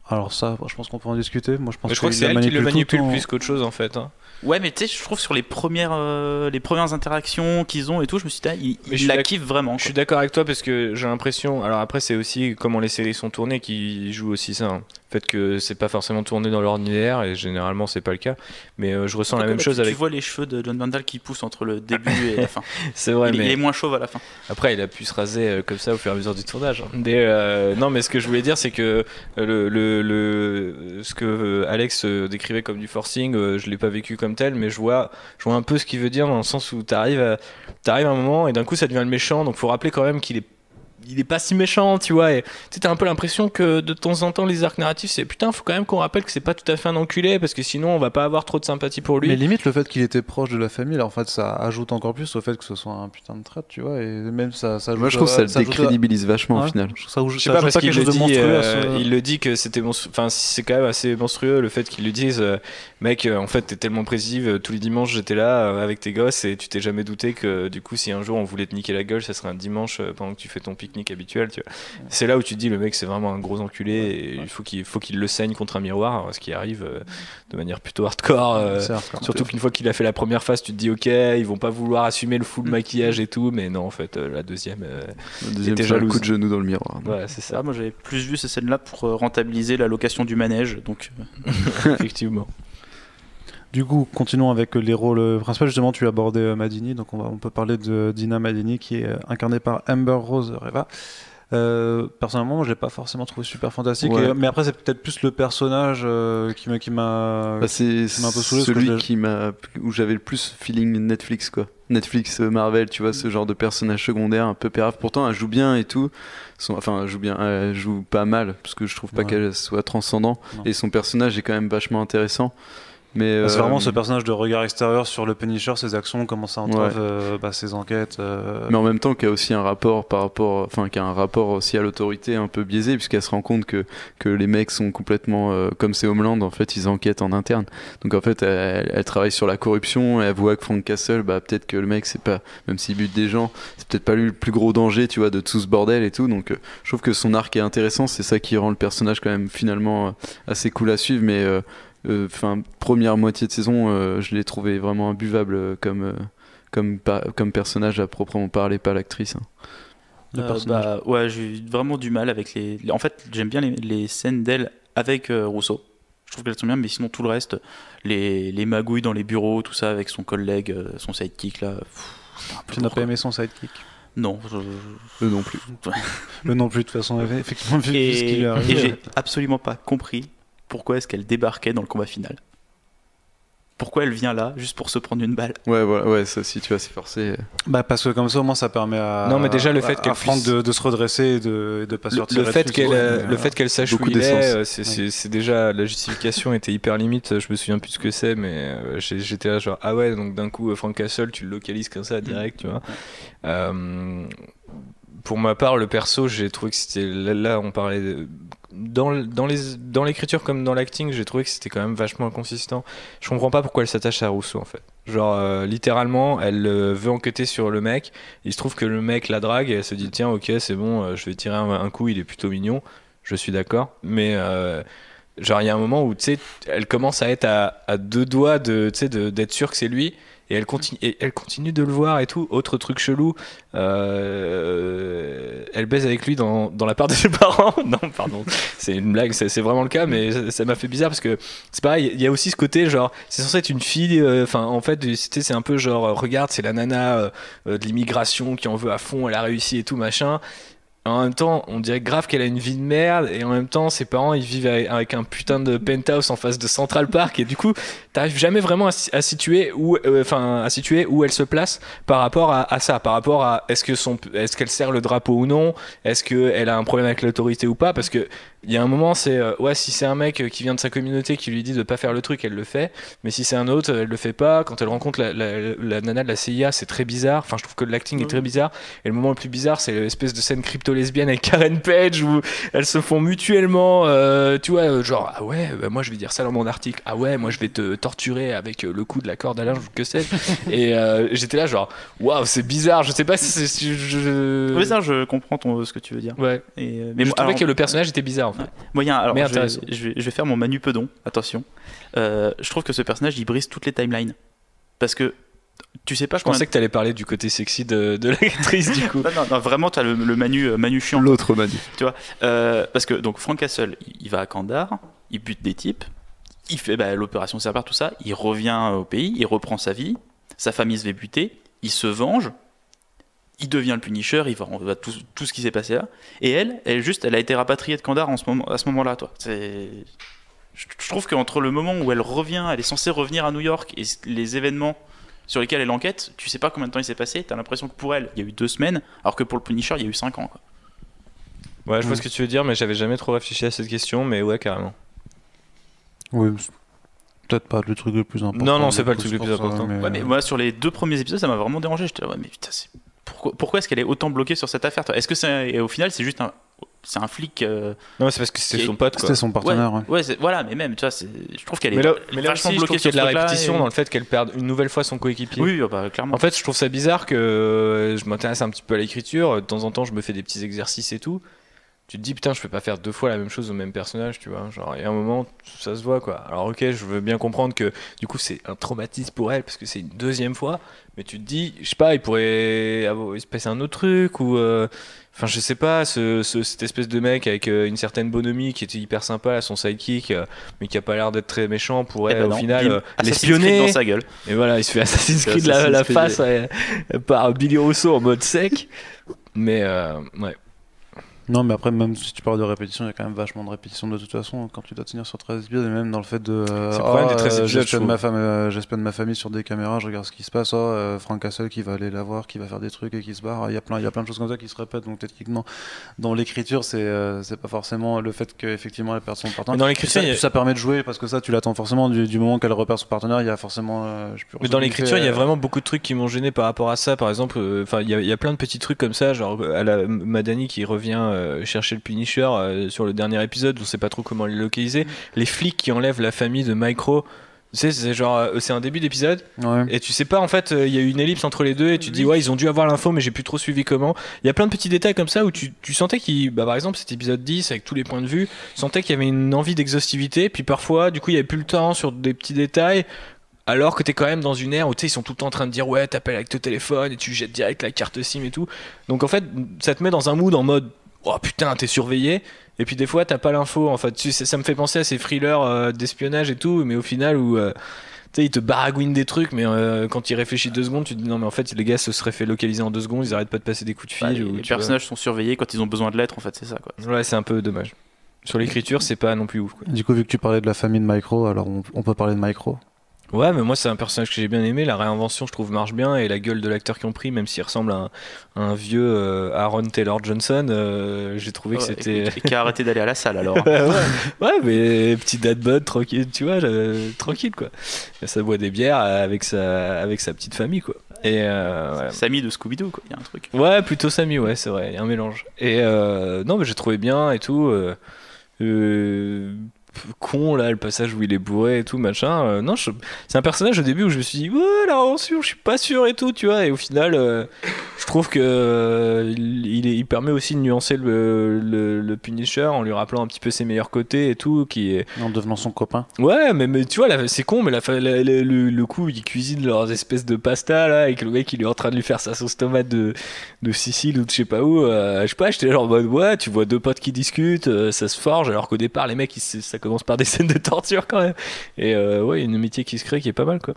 Alors ça, je pense qu'on peut en discuter. Moi, je pense Mais je crois que c'est elle qui le manipule plus qu'autre chose en fait. hein. Ouais, mais tu sais, je trouve sur les premières, euh, les premières interactions qu'ils ont et tout, je me suis dit, ah, il, la kiffe vraiment. Je suis d'accord avec toi parce que j'ai l'impression. Alors après, c'est aussi comment les séries sont tournées qui joue aussi ça. hein. Fait que c'est pas forcément tourné dans l'ordinaire et généralement c'est pas le cas. Mais euh, je ressens la même bah, chose tu, avec. Tu vois les cheveux de John Vandal qui poussent entre le début et la fin. C'est vrai, il, mais il est moins chauve à la fin. après il a pu se raser euh, comme ça au fur et à mesure du tournage. hein. Euh, non, mais ce que je voulais dire, c'est que le, le, le- ce que Alex décrivait comme du forcing, je l'ai pas vécu comme tel, mais je vois, je vois un peu ce qu'il veut dire dans le sens où t'arrives, à, t'arrives à un moment et d'un coup ça devient le méchant. Donc faut rappeler quand même qu'il est il est pas si méchant, tu vois. Et tu sais, t'as un peu l'impression que de temps en temps, les arcs narratifs, c'est putain, faut quand même qu'on rappelle que c'est pas tout à fait un enculé parce que sinon on va pas avoir trop de sympathie pour lui. Mais limite, le fait qu'il était proche de la famille, là, en fait, ça ajoute encore plus au fait que ce soit un putain de traite, tu vois. Et même ça, ça Moi, ajoute je trouve que ça le à- décrédibilise vachement Ouais, au final. je trouve ça ajoute- Je sais ça pas parce pas qu'il quelque le chose de dit, monstrueux euh, ce- il le dit que c'était monstru- enfin c'est quand même assez monstrueux le fait qu'ils lui disent euh, mec euh, en fait t'es tellement prévisible euh, tous les dimanches j'étais là euh, avec tes gosses et tu t'es jamais douté que du coup si un jour on voulait te niquer la gueule ça serait un dimanche euh, pendant que tu fais ton pique-nique habituel tu vois c'est là où tu te dis le mec c'est vraiment un gros enculé et il faut qu'il faut qu'il le saigne contre un miroir ce qui arrive euh, de manière plutôt hardcore euh, hardcore. Surtout qu'une fois qu'il a fait la première phase, tu te dis ok, ils vont pas vouloir assumer le Mm. full maquillage et tout, mais non, en fait, euh, la deuxième, euh, Le deuxième, était jalouse. coup de genou dans le miroir. ouais, c'est ça, Ah, moi j'avais plus vu ces scènes-là pour rentabiliser la location du manège. Donc, effectivement. Du coup, continuons avec les rôles principaux. Justement, tu as abordé euh, Madini, donc on, va, on peut parler de Dina Madini qui est euh, incarnée par Amber Rose Reva. Euh, personnellement, je l'ai pas forcément trouvé super fantastique. Ouais. Et- mais après, c'est peut-être plus le personnage euh, qui m'a qui m'a. Bah, c'est un peu saoulé, celui qui m'a où j'avais le plus feeling Netflix quoi. Netflix euh, Marvel, tu vois ce genre de personnage secondaire un peu pérave. Pourtant elle joue bien et tout. Son- enfin elle joue bien, elle joue pas mal parce que je trouve pas Ouais. qu'elle soit transcendant Non. et son personnage est quand même vachement intéressant. Mais c'est euh, vraiment ce personnage de regard extérieur sur le Punisher, ses actions, comment ça entrave euh, bah, ses enquêtes. euh, mais en même temps qui a aussi un rapport par rapport enfin qui a un rapport aussi à l'autorité un peu biaisé puisqu'elle se rend compte que que les mecs sont complètement comme c'est Homeland en fait ils enquêtent en interne. Donc en fait elle, elle travaille sur la corruption et elle voit que Frank Castle bah peut-être que le mec c'est pas même s'il bute des gens c'est peut-être pas lui le plus gros danger tu vois de tout ce bordel et tout. Donc je trouve que son arc est intéressant c'est ça qui rend le personnage quand même finalement assez cool à suivre. Mais enfin première moitié de saison euh, je l'ai trouvé vraiment imbuvable euh, comme euh, comme, comme personnage à proprement parler, pas l'actrice. hein. le Euh, bah, ouais, j'ai eu vraiment du mal avec les. En fait, j'aime bien les, les scènes d'elle avec euh, Rousseau. Je trouve qu'elles sont bien, mais sinon tout le reste, les, les magouilles dans les bureaux, tout ça avec son collègue, euh, son sidekick là. Tu n'as pas aimé son sidekick? Non. je- Eux non plus. Le non plus, de toute façon, effectivement, vu, ce qui lui Et, est arrivé. et j'ai absolument pas compris pourquoi est-ce qu'elle débarquait dans le combat final. Pourquoi elle vient là juste pour se prendre une balle Ouais, voilà, ouais, ça aussi, tu vois, c'est forcé. Bah, parce que comme ça, au moins, ça permet à. Non, mais déjà, le fait qu'elle puisse- de, de se redresser et de, et de pas Le, sortir. le fait qu'elle euh, le fait qu'elle sache où il est, euh, c'est- c'est c'est déjà la justification était hyper limite. Je me souviens plus ce que c'est, mais euh, j'étais là genre ah ouais donc d'un coup euh, Frank Castle tu le localises comme ça direct, tu vois. Euh, pour ma part, le perso, j'ai trouvé que c'était là, on parlait dans dans les dans l'écriture comme dans l'acting, j'ai trouvé que c'était quand même vachement inconsistant. Je comprends pas pourquoi elle s'attache à Rousseau en fait. Genre euh, littéralement, elle euh, veut enquêter sur le mec. Il se trouve que le mec la drague et elle se dit tiens ok c'est bon, euh, je vais tirer un, coup, il est plutôt mignon. Je suis d'accord, mais genre il y a un moment où tu sais, elle commence à être à, à deux doigts de- d'être sûre que c'est lui. Et elle, continue, elle continue de le voir et tout. Autre truc chelou, euh, elle baise avec lui dans, dans la part de ses parents. non, pardon, c'est une blague, c'est vraiment le cas, mais ça- m'a fait bizarre parce que c'est pareil, il y a aussi ce côté genre, c'est censé être une fille, euh, enfin en fait, c'est un peu genre, euh, regarde, c'est la nana euh, de l'immigration qui en veut à fond, elle a réussi et tout machin. En même temps, on dirait grave qu'elle a une vie de merde, et en même temps, ses parents ils vivent avec, un putain de penthouse en face de Central Park, et du coup, t'arrives jamais vraiment à, euh, situer où elle se place par rapport à, ça, par rapport à est-ce est-ce qu'elle sert le drapeau ou non, est-ce qu'elle a un problème avec l'autorité ou pas, parce que il y a un moment, c'est euh, ouais, si c'est un mec qui vient de sa communauté qui lui dit de pas faire le truc, elle le fait, mais si c'est un autre, elle le fait pas. Quand elle rencontre la, la- la nana de la CIA, c'est très bizarre. Enfin, je trouve que l'acting est très bizarre. Et le moment le plus bizarre, c'est l'espèce de scène crypto-lesbienne avec Karen Page où elles se font mutuellement, euh, tu vois, euh, genre, ah ouais, bah, moi je vais dire ça dans mon article. Ah ouais, moi je vais te torturer avec euh, le coup de la corde à linge ou que sais-je. Et euh, j'étais là, genre, waouh, c'est bizarre. Je sais pas si c'est. si je... Oui, ça, je comprends ton, ce que tu veux dire. Ouais. Et, euh, Mais je moi- trouvais alors, que le personnage était bizarre en fait. moi, il y a un- alors, Mais je, vais, intéressant. je, vais, je vais faire mon Manu Pedon, attention. Euh, je trouve que ce personnage, il brise toutes les timelines. Parce que tu sais pas Je pensais que t'allais parler du côté sexy de, de l'actrice du coup. Non, non, non, vraiment, tu as le, le Manu, euh, Manu chiant. L'autre Manu. Euh, parce que donc Frank Castle, il, il va à Kandahar, il bute des types, il fait bah, l'opération Cerber, tout ça, il revient au pays, il reprend sa vie, sa famille se fait buter, il se venge, il devient le Punisher, il va, on va tout, tout ce qui s'est passé là. Et elle, elle juste, elle a été rapatriée de Kandahar en ce moment, à ce moment-là, toi. C'est je je trouve qu'entre le moment où elle revient, elle est censée revenir à New York et les événements sur lesquels elle enquête, tu sais pas combien de temps il s'est passé, t'as l'impression que pour elle, il y a eu deux semaines, alors que pour le Punisher, il y a eu cinq ans. Quoi. Ouais, je vois ce que tu veux dire, mais j'avais jamais trop réfléchi à cette question, mais ouais, carrément. Oui, peut-être pas le truc le plus important. Non, non, c'est pas le truc le plus ça, important. Ouais, mais moi, sur les deux premiers épisodes, ça m'a vraiment dérangé. J'étais là, ouais, mais putain, c'est- pourquoi, pourquoi est-ce qu'elle est autant bloquée sur cette affaire Est-ce que c'est. Et au final, c'est juste un. C'est un flic. euh, Non, c'est parce que c'était Qui- son pote. C'était son partenaire. ouais. Ouais, c'est- voilà, mais même, tu vois, c'est- je trouve qu'elle est Mais là, mais là vachement aussi, je trouve bloquée qu'il y a sur de la répétition et- dans le fait qu'elle perde une nouvelle fois son coéquipier. Oui, bah, clairement. En fait, je trouve ça bizarre que euh, je m'intéresse un petit peu à l'écriture. De temps en temps, je me fais des petits exercices et tout. Tu te dis, putain, je peux pas faire deux fois la même chose au même personnage, tu vois. Genre, il y a un moment, ça se voit, quoi. Alors, ok, je veux bien comprendre que, du coup, c'est un traumatisme pour elle, parce que c'est une deuxième fois. Mais tu te dis, je sais pas, il pourrait avoir- il se passer un autre truc, ou. euh, Enfin, je sais pas, ce, ce- cette espèce de mec avec euh, une certaine bonhomie qui était hyper sympa, à son sidekick, euh, mais qui a pas l'air d'être très méchant, Eh pourrait ben au non, final l'espionner. dans sa gueule. Et voilà, il se fait Assassin's Creed la, face par Billy Rousseau en mode sec. Mais ouais. Non, mais après, même si tu parles de répétition, il y a quand même vachement de répétition de toute façon quand tu dois tenir sur 13 épisodes, et même dans le fait de. euh, C'est le problème oh, des 13 euh, épisodes, je J'espionne ma, femme, euh, ma famille sur des caméras, je regarde ce qui se passe. Oh, euh, Frank Castle qui va aller la voir, qui va faire des trucs et qui se barre. Il y a plein, il y a plein de choses comme ça qui se répètent. Donc, techniquement, dans l'écriture, c'est euh, c'est pas forcément le fait qu'effectivement elle perd son partenaire. Mais dans l'écriture, ça, a- ça permet de jouer parce que ça, tu l'attends forcément du, du moment qu'elle repère son partenaire. Il y a forcément. euh, je Mais dans l'écriture, il y a euh, vraiment beaucoup de trucs qui m'ont gêné par rapport à ça. Par exemple, euh, enfin, il y, a- il y a plein de petits trucs comme ça, genre à la Madani qui revient euh, chercher le Punisher euh, sur le dernier épisode, on sait pas trop comment le localiser. Les flics qui enlèvent la famille de Micro. Tu sais, c'est genre, euh, c'est un début d'épisode Ouais. et tu sais pas en fait, euh, il y a eu une ellipse entre les deux et tu te dis ouais, ils ont dû avoir l'info, mais j'ai plus trop suivi comment. Il y a plein de petits détails comme ça où tu, tu sentais qu'il, bah, par exemple, cet épisode 10 avec tous les points de vue, tu sentais qu'il y avait une envie d'exhaustivité, puis parfois, du coup, il y avait plus le temps sur des petits détails. Alors que t'es quand même dans une ère où tu sais, ils sont tout le temps en train de dire ouais, t'appelles avec ton téléphone et tu jettes direct la carte SIM et tout. Donc en fait, ça te met dans un mood en mode oh putain, t'es surveillé. Et puis des fois, t'as pas l'info. En fait, Tu sais, ça me fait penser à ces thrillers euh, d'espionnage et tout, mais au final où euh, tu sais, ils te baragouinent des trucs, mais euh, quand ils réfléchissent deux secondes, tu te dis non, mais en fait, les gars se seraient fait localiser en deux secondes, ils arrêtent pas de passer des coups de fil. Bah, les ou, les tu vois. personnages sont surveillés quand ils ont besoin de l'être, en fait, c'est ça quoi. Ouais, c'est un peu dommage. Sur l'écriture, c'est pas non plus ouf. Quoi. Du coup, vu que tu parlais de la famille de Micro, alors on, on peut parler de Micro. Ouais, mais moi, c'est un personnage que j'ai bien aimé. La réinvention, je trouve, marche bien. Et la gueule de l'acteur qu'ils ont pris, même s'il ressemble à un, à un vieux euh, Aaron Taylor Johnson, euh, j'ai trouvé que c'était. et- et qui a arrêté d'aller à la salle alors. ouais, ouais, mais petit dad bod tranquille, tu vois, euh, tranquille quoi. Et ça boit des bières avec sa, avec sa petite famille quoi. Et. Samy de Scooby-Doo, quoi. Il y a un truc. Ouais, plutôt Samy, ouais, c'est vrai, il y a un mélange. Et non, mais j'ai trouvé bien et tout. euh, con là, le passage où il est bourré et tout, machin. euh, non, je- c'est un personnage au début où je me suis dit, ouais, la invention, je suis pas sûr et tout, tu vois. Et au final, euh, je trouve que euh, il, permet aussi de nuancer le, le, le Punisher en lui rappelant un petit peu ses meilleurs côtés et tout, qui est En devenant son copain. Ouais, mais, mais tu vois, là, c'est con, mais la, fa- la- la- le, le coup, ils cuisinent leurs espèces de pasta là, et que le mec il est en train de lui faire sa sauce tomate de, de Sicile ou de je sais pas où. je sais pas, j'étais là genre ouais, tu vois deux potes qui discutent, ça se forge, alors qu'au départ, les mecs, ils se- ça commence par des scènes de torture quand même. Et euh, ouais, il y a une amitié qui se crée qui est pas mal quoi.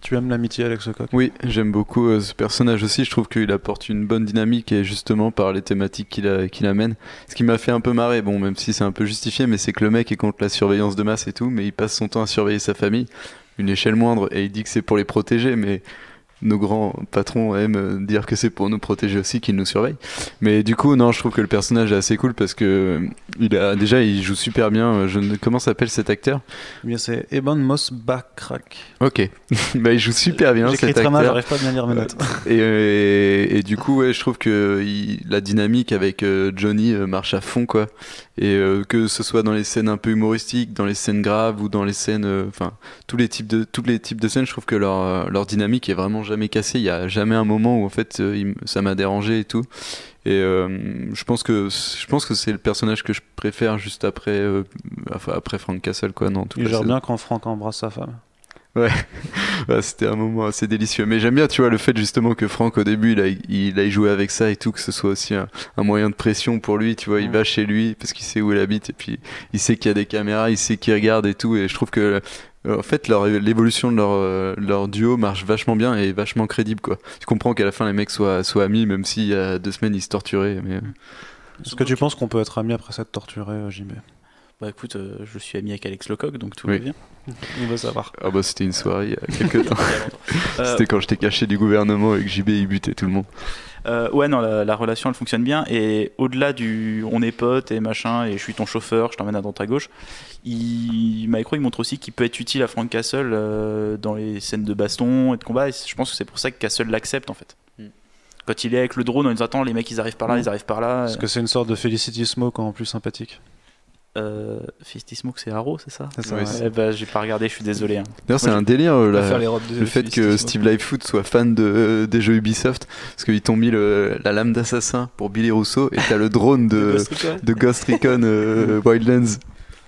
Tu aimes l'amitié, Alex Lecoq? Oui, j'aime beaucoup euh, ce personnage aussi. Je trouve qu'il apporte une bonne dynamique et justement par les thématiques qu'il amène. Ce qui m'a fait un peu marrer, bon, même si c'est un peu justifié, mais c'est que le mec est contre la surveillance de masse et tout, mais il passe son temps à surveiller sa famille, une échelle moindre, et il dit que c'est pour les protéger, mais nos grands patrons aiment dire que c'est pour nous protéger aussi qu'ils nous surveillent. Mais du coup, non, je trouve que le personnage est assez cool parce que euh, il a déjà il joue super bien. Euh, Je ne comment s'appelle cet acteur? Eh bien, c'est Eban Moss Backrack. Ok, bah il joue super bien J'écris cet très mal, acteur. j'arrive pas à bien lire mes notes. Et, euh, et, et du coup, ouais, je trouve que il- la dynamique avec Johnny marche à fond, quoi. Et euh, que ce soit dans les scènes un peu humoristiques, dans les scènes graves ou dans les scènes, euh, enfin, tous les types de tous les types de scènes, je trouve que leur leur dynamique est vraiment jamais cassée. Il y a jamais un moment où en fait euh, ça m'a dérangé et tout. Et euh, je pense que je pense que c'est le personnage que je préfère juste après euh, enfin, après Frank Castle, quoi. Non, Il gère bien quand Franck embrasse sa femme. Ouais, c'était un moment assez délicieux. Mais j'aime bien, tu vois, le fait justement que Franck, au début, il aille, il jouer avec ça et tout, que ce soit aussi un, un moyen de pression pour lui. Tu vois, il va chez lui parce qu'il sait où il habite et puis il sait qu'il y a des caméras, il sait qu'il regarde et tout. Et je trouve que, en fait, l'évolution de leur, euh, leur duo marche vachement bien et vachement crédible, quoi. Tu comprends qu'à la fin, les mecs soient, soient amis, même s'il y a deux semaines, ils se torturaient. Mais... euh, Est-ce que tu penses qu'on peut être amis après s'être torturé, euh, JB Bah écoute, euh, je suis ami avec Alex Lecoq, donc tout Oui. va bien. On veut savoir. Ah bah, c'était une soirée il y a quelques temps. Euh, C'était quand j'étais caché du gouvernement et que JB, il butait tout le monde. Euh, ouais, non, la, la relation elle fonctionne bien. Et au-delà du on est potes et machin, et je suis ton chauffeur, je t'emmène à droite à gauche, il, Micro il montre aussi qu'il peut être utile à Frank Castle euh, dans les scènes de baston et de combat. Et je pense que c'est pour ça que Castle l'accepte en fait. Mm. Quand il est avec le drone, on dit attends, les mecs ils arrivent par là, Mm. ils arrivent par là. Est-ce que c'est une sorte de Felicity Smoke en plus sympathique Euh, Fisty Smoke c'est Arrow, c'est ça ça, ouais. Eh bah, j'ai pas regardé, je suis désolé. hein. D'ailleurs, c'est un délire, euh, On va la- faire les robes de Le fait que Steve Lightfoot soit fan de, des jeux Ubisoft, parce qu'ils t'ont mis le- la lame d'assassin pour Billy Rousseau, et t'as le drone de, Ghost Recon. de Ghost Recon euh, Wildlands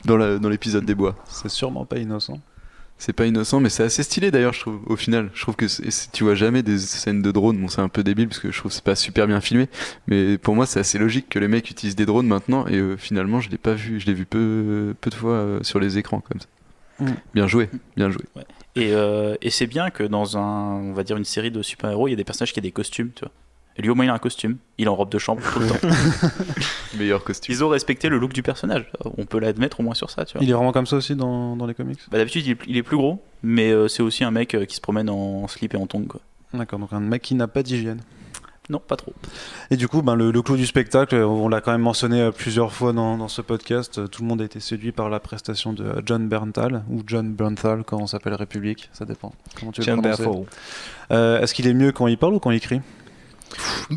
dans la- dans l'épisode des bois. C'est sûrement pas innocent. C'est pas innocent, mais c'est assez stylé d'ailleurs, je trouve, au final. Je trouve que tu vois jamais des scènes de drones. Bon, c'est un peu débile parce que je trouve que c'est pas super bien filmé, mais pour moi, c'est assez logique que les mecs utilisent des drones maintenant, et euh, finalement, je l'ai pas vu, je l'ai vu peu, peu de fois euh, sur les écrans comme ça. Mm. Bien joué, bien joué. Et, euh, et c'est bien que dans un, on va dire une série de super-héros, il y a des personnages qui ont des costumes, tu vois. Et lui, au moins, il a un costume. Il est en robe de chambre tout le temps. Meilleur costume. Ils ont respecté le look du personnage. On peut l'admettre au moins sur ça, tu vois. Il est vraiment comme ça aussi dans, dans les comics Bah, D'habitude, il, est- il est plus gros, mais euh, c'est aussi un mec euh, qui se promène en slip et en tongs. D'accord, donc un mec qui n'a pas d'hygiène. Non, pas trop. Et du coup, ben, le, le clou du spectacle, on l'a quand même mentionné euh, plusieurs fois dans, dans ce podcast, euh, tout le monde a été séduit par la prestation de euh, John Berntal, ou John Bernthal quand on s'appelle République, ça dépend. Comment tu veux le John. Euh, Est-ce qu'il est mieux quand il parle ou quand il crie?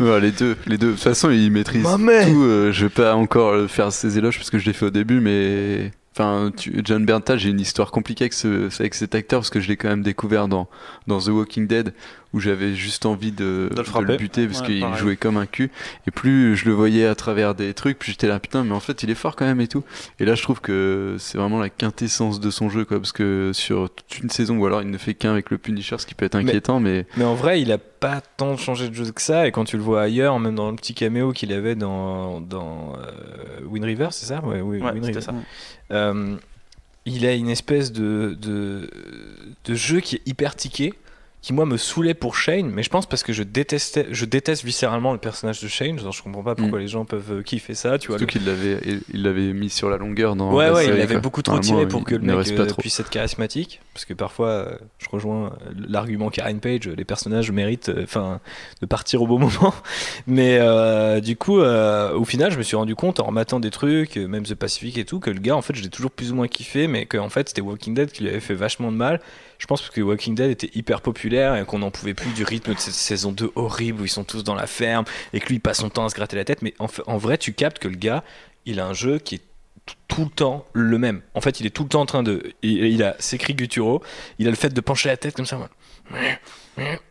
Ouais, les deux, les deux. De toute façon, il maîtrise tout. euh, je vais pas encore faire ses éloges parce que je l'ai fait au début, mais enfin, tu- John Berntal, j'ai une histoire compliquée avec, ce, avec cet acteur parce que je l'ai quand même découvert dans dans The Walking Dead où j'avais juste envie de, De le frapper. le buter parce Ouais, qu'il pareil. jouait comme un cul. Et plus je le voyais à travers des trucs, plus j'étais là putain, mais en fait, il est fort quand même et tout. Et là, je trouve que c'est vraiment la quintessence de son jeu, quoi, parce que sur toute une saison, ou alors il ne fait qu'un avec le Punisher, ce qui peut être inquiétant, mais, Mais en vrai, il a pas tant changé de jeu que ça. Et quand tu le vois ailleurs, même dans le petit caméo qu'il avait dans, dans euh, Wind River, c'est ça? Ouais, oui, Ouais, Wind c'était River. ça. Euh, il a une espèce de, de, de jeu qui est hyper tiqué, qui moi me saoulait pour Shane, mais je pense parce que je détestais, je déteste viscéralement le personnage de Shane. Genre, je comprends pas pourquoi les gens peuvent euh, kiffer ça. Tu vois, surtout qu'il l'avait, il l'avait mis sur la longueur dans. Ouais, la ouais, il série, avait quoi. beaucoup trop tiré pour il que le mec euh, puisse être charismatique. Parce que parfois, euh, je rejoins l'argument Karen Page, les personnages méritent euh, enfin de partir au bon moment. Mais du coup, au final, je me suis rendu compte en rematant des trucs, même The Pacific et tout, que le gars, en fait, je l'ai toujours plus ou moins kiffé, mais qu'en fait, c'était Walking Dead qui lui avait fait vachement de mal. Je pense que Walking Dead était hyper populaire et qu'on n'en pouvait plus du rythme de cette saison 2 horrible où ils sont tous dans la ferme et que lui il passe son temps à se gratter la tête. Mais en, en vrai, tu captes que le gars, il a un jeu qui est tout le temps le même. En fait, il est tout le temps en train de. Il, il a ses cris gutturaux, il a le fait de pencher la tête comme ça.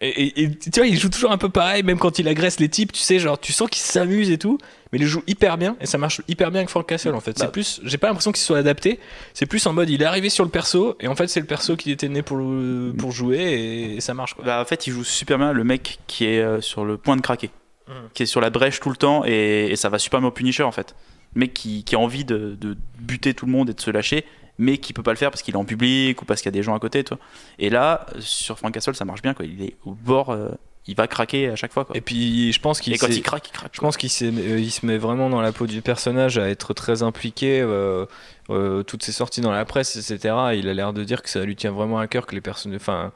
Et, et- et tu vois, il joue toujours un peu pareil, même quand il agresse les types, tu sais, genre, tu sens qu'il s'amuse et tout, mais il joue hyper bien et ça marche hyper bien avec Frank Castle en fait. Bah. C'est plus, j'ai pas l'impression qu'il soit adapté, c'est plus en mode il est arrivé sur le perso et en fait c'est le perso qui était né pour, le- pour jouer et, ça marche quoi. Bah, en fait, il joue super bien le mec qui est euh, sur le point de craquer, Mm. qui est sur la brèche tout le temps, et, et ça va super bien au Punisher en fait. Mec qui, qui a envie de, de buter tout le monde et de se lâcher, mais qui peut pas le faire parce qu'il est en public ou parce qu'il y a des gens à côté, toi. Et là, sur Frank Castle, ça marche bien, quoi. Il est au bord, euh, il va craquer à chaque fois, quoi. Et puis je pense qu'il quand il craque, il craque. Je pense qu'il euh, il se met vraiment dans la peau du personnage à être très impliqué. euh, toutes ses sorties dans la presse, etc. Il a l'air de dire que ça lui tient vraiment à cœur que les personnes, enfin,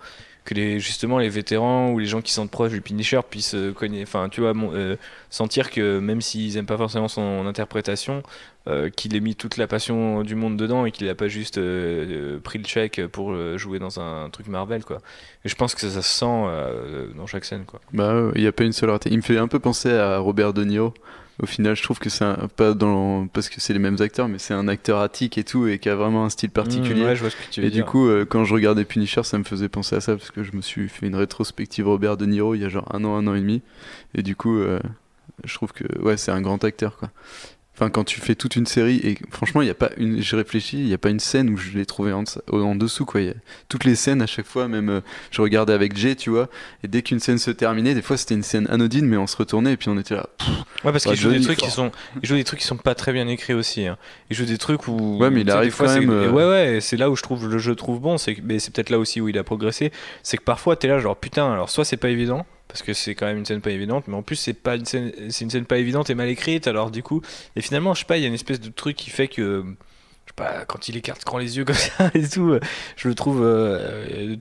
que les justement les vétérans ou les gens qui sont proches du Punisher puissent euh, enfin, tu vois, euh, sentir que même s'ils aiment pas forcément son interprétation, euh, qu'il ait mis toute la passion du monde dedans et qu'il a pas juste pris le chèque pour jouer dans un truc Marvel, quoi. Et je pense que ça, se sent dans chaque scène, quoi. Bah, il n'y a pas une seule rareté. Il me fait un peu penser à Robert De Niro. Au final, je trouve que c'est un- pas dans parce que c'est les mêmes acteurs, mais c'est un acteur attique et tout et qui a vraiment un style particulier. Mmh, ouais, je vois ce que tu veux et du coup, euh, quand je regardais Punisher, ça me faisait penser à ça parce que je me suis fait une rétrospective Robert De Niro il y a genre un an, un an et demi. Et du coup, euh, je trouve que ouais, c'est un grand acteur quoi. Enfin, quand tu fais toute une série et franchement, il y a pas une, j'ai réfléchi, il y a pas une scène où je l'ai trouvé en, dessous- en dessous quoi. Il y a toutes les scènes à chaque fois, même euh, je regardais avec Jay, tu vois, et dès qu'une scène se terminait, des fois c'était une scène anodine, mais on se retournait et puis on était là. pff, Ouais, parce Ouais, qu'il joue des trucs fort. qui sont, il joue des trucs qui sont pas très bien écrits aussi. hein. Il joue des trucs où. Ouais, mais il arrive fois, quand même, euh, Ouais, ouais, et c'est là où je trouve le jeu trouve bon. C'est, mais c'est peut-être là aussi où il a progressé. C'est que parfois t'es là genre putain. Alors soit c'est pas évident parce que c'est quand même une scène pas évidente, mais en plus c'est pas une scène, c'est une scène pas évidente et mal écrite. Alors du coup, et finalement je sais pas, il y a une espèce de truc qui fait que je sais pas quand il écarte grand les yeux comme ça et tout, je le trouve euh,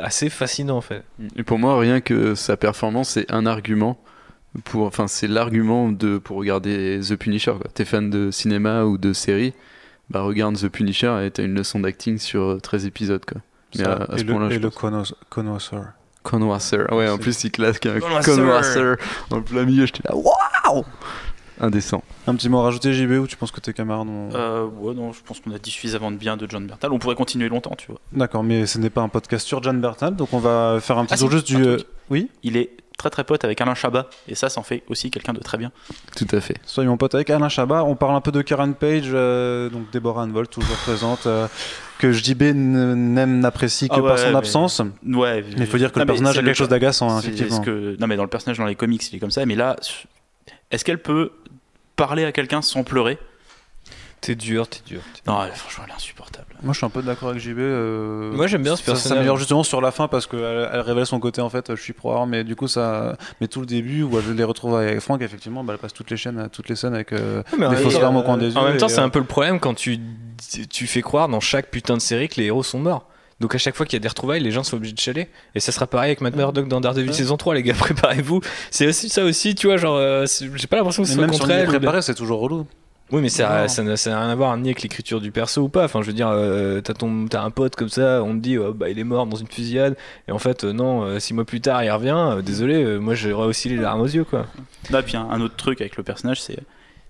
assez fascinant en fait. Et pour moi, rien que sa performance, c'est un argument. Pour, enfin, c'est l'argument de pour regarder The Punisher. Quoi. T'es fan de cinéma ou de série, bah regarde The Punisher et t'as une leçon d'acting sur euh, 13 épisodes. Quoi. Mais Ça, à- à ce et le, point-là, et je le connoisseur. Connoisseur. Ouais, en C'est- plus, il classe un Connoisseur. connoisseur en plein milieu. J'étais là, waouh Indécent. Un petit mot à rajouter, JB, ou tu penses que tes camarades ont... Euh, ouais, non, je pense qu'on a dit suffisamment de bien de John Bertal. On pourrait continuer longtemps, tu vois. D'accord, mais ce n'est pas un podcast sur John Bertal, donc on va faire un petit Ah, tour juste du... euh. Oui? Il est très très pote avec Alain Chabat, et ça, ça en fait aussi quelqu'un de très bien. Tout à fait. Soyons potes avec Alain Chabat. On parle un peu de Karen Page, euh, donc Deborah Anvolt, toujours présente, euh, que JB n'aime, n'apprécie que Ah par son mais- absence. Ouais, Mais il faut dire que non, le personnage a le- quelque chose d'agaçant, hein, effectivement. que- Non, mais dans le personnage, dans les comics, il est comme ça. Mais là, est-ce qu'elle peut parler à quelqu'un sans pleurer? T'es dur, t'es dur. t'es- Non, elle- franchement, elle est insupportable. Moi, je suis un peu d'accord avec JB. euh, Moi, j'aime bien ce ça- personnage. s'améliore justement sur la fin parce qu'elle elle révèle son côté en fait. Je suis pro mais du coup, ça. Mais tout le début où je les retrouve avec Franck, effectivement, bah, elle passe toutes les chaînes, toutes les scènes avec euh, mais en des même fausses temps, larmes au coin des yeux. En même temps, et, c'est euh, un peu le problème quand tu, tu fais croire dans chaque putain de série que les héros sont morts. Donc à chaque fois qu'il y a des retrouvailles, les gens sont obligés de chialer. Et ça sera pareil avec Matt Murdock dans Daredevil Ouais. saison 3, les gars, préparez-vous. C'est aussi ça aussi, tu vois, genre, euh, c'est- j'ai pas l'impression que mais ce soit même contre elle. ou de- préparés, c'est toujours relou. Oui, mais ça, n'a ça n'a rien à voir ni avec l'écriture du perso ou pas. Enfin, je veux dire, euh, t'as ton- t'as un pote comme ça, on te dit, oh, bah, il est mort dans une fusillade. Et en fait, euh, non, euh, six mois plus tard, il revient. Euh, désolé, euh, moi j'aurais aussi les larmes aux yeux, quoi. Là, puis un, un autre truc avec le personnage, c'est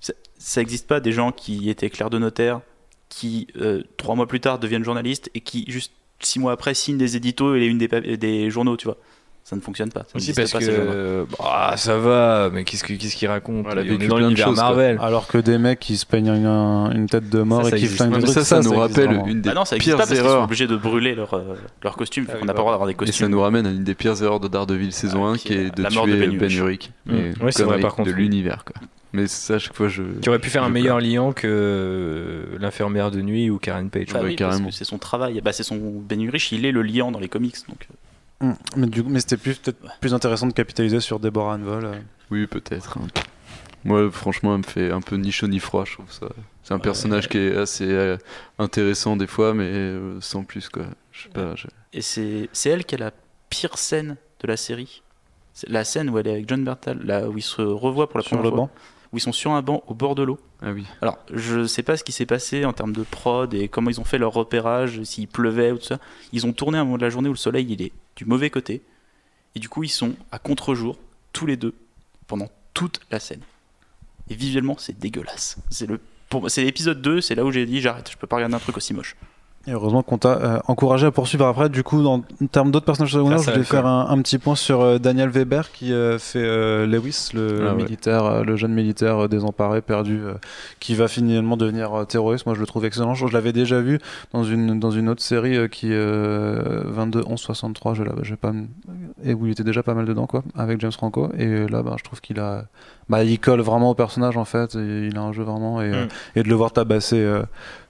ça- ça n'existe pas des gens qui étaient clercs de notaire, qui euh, trois mois plus tard deviennent journalistes et qui juste six mois après signent des éditos et une des journaux, tu vois. Ça ne fonctionne pas. Ça Aussi parce pas, que euh, bah, ça va, mais qu'est-ce que- qu'est-ce qu'il raconte Voilà, On est dans plein de l'univers quoi. Marvel. Alors que des mecs qui se peignent une, une tête de mort Ça, et qui flinguent des trucs, ça, ça, nous rappelle vraiment. une des Ah non, ça pires pas parce qu'ils sont erreurs. obligés de brûler leur, euh, leur costume. Ah on oui, n'a bah, pas le droit d'avoir des Et ça costumes. nous ramène à une des pires erreurs de Daredevil saison Ah, 1 qui est est de la mort de tuer Ben Urich. Ouais, c'est vrai, par contre, De oui. l'univers, quoi. Mais ça, à chaque fois, je. Qui aurait pu faire un meilleur liant que euh, l'infirmière de nuit ou Karen Page. Bah oui, c'est son travail. Bah, c'est son Ben Urich, il est le liant dans les comics. Donc, Hum, Mais, du coup, mais c'était plus- peut-être plus intéressant de capitaliser sur Deborah Anvol. euh. Oui, peut-être. hein. Moi, franchement, elle me fait un peu ni chaud ni froid, je trouve ça. C'est un personnage qui est assez euh, intéressant des fois, mais euh, sans plus, quoi. Je sais pas. je- Et c'est c'est elle qui a la pire scène de la série? La scène où elle est avec John Bertal, là où ils se revoient pour la sur première le fois, banc. où ils sont sur un banc au bord de l'eau. Ah oui. Alors, je sais pas ce qui s'est passé en termes de prod et comment ils ont fait leur repérage, s'il pleuvait ou tout ça. Ils ont tourné à un moment de la journée où le soleil il est du mauvais côté. Et du coup, ils sont à contre-jour, tous les deux, pendant toute la scène. Et visuellement, c'est dégueulasse. C'est le. pour moi, C'est l'épisode 2, c'est là où j'ai dit j'arrête, je peux pas regarder un truc aussi moche. Et heureusement qu'on t'a euh, encouragé à poursuivre après. Du coup, dans, en termes d'autres personnages secondaires, je voulais faire un, un petit point sur euh, Daniel Weber qui euh, fait euh, Lewis, le Ah militaire, euh, le jeune militaire désemparé, perdu, euh, qui va finalement devenir terroriste. Moi, je le trouve excellent. Je, je l'avais déjà vu dans une, dans une autre série euh, qui euh, 22 11 63, je, l'avais- pas et où il était déjà pas mal dedans, quoi, avec James Franco. Et là, bah, je trouve qu'il a, bah, il colle vraiment au personnage en fait. Et il a un jeu vraiment et, euh, Mm. et de le voir tabasser euh,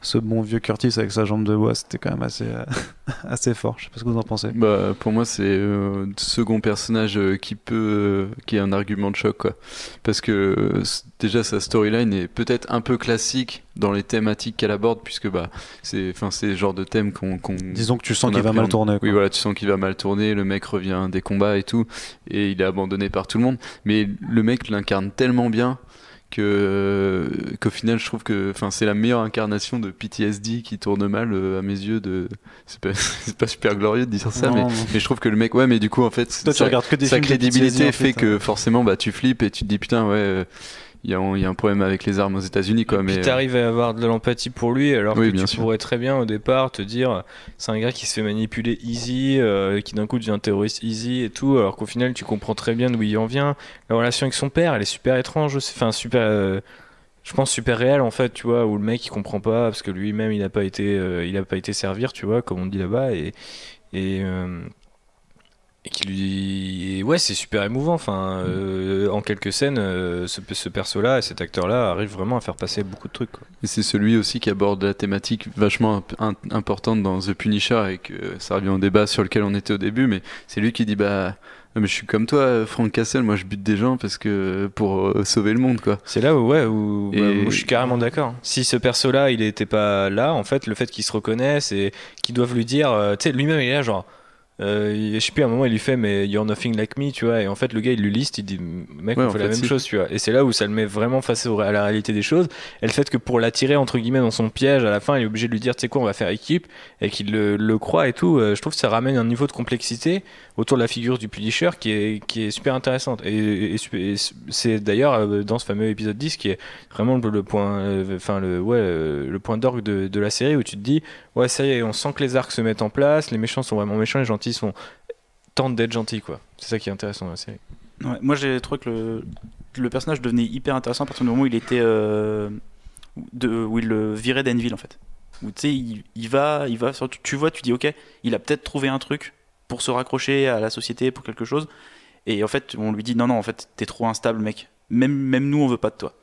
ce bon vieux Curtis avec sa jambe de bois, c'était quand même assez, euh, assez fort. Je sais pas ce que vous en pensez. Bah, pour moi, c'est euh, le second personnage euh, qui peut, euh, qui est un argument de choc, quoi. Parce que euh, déjà sa storyline est peut-être un peu classique dans les thématiques qu'elle aborde, puisque bah, c'est, enfin, c'est le genre de thème qu'on, Disons que tu sens qu'il va mal tourner. quoi. Oui, voilà, tu sens qu'il va mal tourner, le mec revient des combats et tout, et il est abandonné par tout le monde. Mais le mec l'incarne tellement bien que qu'au final, je trouve que, enfin, c'est la meilleure incarnation de PTSD qui tourne mal euh, à mes yeux. De, c'est pas, c'est pas super glorieux de dire ça, Non, mais, non. mais je trouve que le mec, ouais, mais du coup, en fait, Toi, tu sa, regardes que des sa films de PTSD, crédibilité fait que hein. forcément, bah, tu flippes et tu te dis putain, ouais. Il y, a, il y a un problème avec les armes aux États-Unis, quoi. Et mais puis euh, t'arrives à avoir de l'empathie pour lui, alors Oui, que bien tu sûr. pourrais très bien au départ te dire c'est un gars qui se fait manipuler easy, euh, qui d'un coup devient terroriste easy et tout, alors qu'au final tu comprends très bien d'où il en vient. La relation avec son père, elle est super étrange, enfin super, euh, je pense super réelle en fait, tu vois, où le mec il comprend pas parce que lui-même il n'a pas été, euh, il a pas été servir, tu vois, comme on dit là-bas et et et qui lui et ouais c'est super émouvant enfin euh, en quelques scènes euh, ce, ce perso là cet acteur là arrive vraiment à faire passer beaucoup de trucs quoi. Et c'est celui aussi qui aborde la thématique vachement imp- in- importante dans The Punisher et que ça revient au débat sur lequel on était au début, mais c'est lui qui dit bah ah, mais je suis comme toi, Frank Castle, moi je bute des gens parce que pour euh, sauver le monde quoi. C'est là où, ouais, où bah, Et- moi, je suis carrément d'accord. Si ce perso-là, il était pas là, en fait, le fait qu'il se reconnaisse et qu'ils doivent lui dire, tu sais, lui-même, il est là, genre, euh, je sais plus, à un moment, il lui fait, mais you're nothing like me, tu vois, et en fait, le gars, il lui liste, il dit, mec, Ouais, on fait la même si. chose, tu vois. Et c'est là où ça le met vraiment face à la réalité des choses. Et le fait que pour l'attirer, entre guillemets, dans son piège, à la fin, il est obligé de lui dire, tu sais quoi, on va faire équipe, et qu'il le, le croit et tout, euh, je trouve que ça ramène un niveau de complexité autour de la figure du Punisher qui est, qui est super intéressante. Et, et- et c'est d'ailleurs euh, dans ce fameux épisode 10 qui est vraiment le, le point, euh, enfin le, ouais, le point d'orgue de, de la série où tu te dis, ouais, ça y est, on sent que les arcs se mettent en place, les méchants sont vraiment méchants, les gentils sont tentent d'être gentils, quoi. C'est ça qui est intéressant dans la série. Moi j'ai trouvé que le, personnage devenait hyper intéressant à partir du moment où il était. euh, où il le virait d'Enville en fait. Où tu sais, il, va, il va tu vois, tu dis ok, il a peut-être trouvé un truc pour se raccrocher à la société, pour quelque chose. Et en fait, on lui dit non, non, en fait, t'es trop instable, mec. Même, même nous, on veut pas de toi.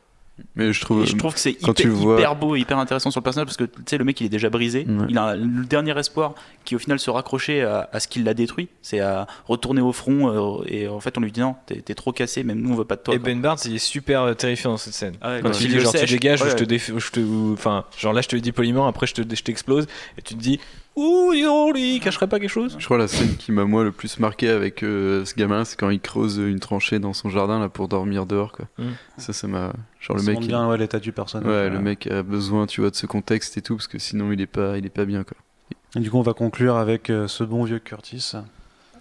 Mais je trouve. Et je trouve que c'est hyper, vois- hyper beau et hyper intéressant sur le personnage parce que tu sais, le mec il est déjà brisé. Ouais. Il a le dernier espoir qui au final se raccrochait à, à ce qui l'a détruit. C'est à retourner au front euh, et en fait on lui dit non, t'es trop cassé, même nous on veut pas de toi. Et quoi. Ben Barnes, il est super euh, terrifiant dans cette scène. Ah ouais, Quand quand il il dit le genre tu dégages, ou ouais, je te ouais. déf... ou je te, ou- enfin genre là je te le dis poliment, après je te, je t'explose et tu te dis ouh dis donc, lui, il cacherait pas quelque chose. Je crois la scène qui m'a moi le plus marqué avec euh, ce gamin, c'est quand il creuse une tranchée dans son jardin là pour dormir dehors quoi. Mm. Ça, ça m'a. Genre le Ça mec. montre il- bien ouais, l'état du personnage. Ouais, le mec a besoin, tu vois, de ce contexte et tout, parce que sinon il est pas, il est pas bien quoi. Et du coup, on va conclure avec euh, ce bon vieux Curtis,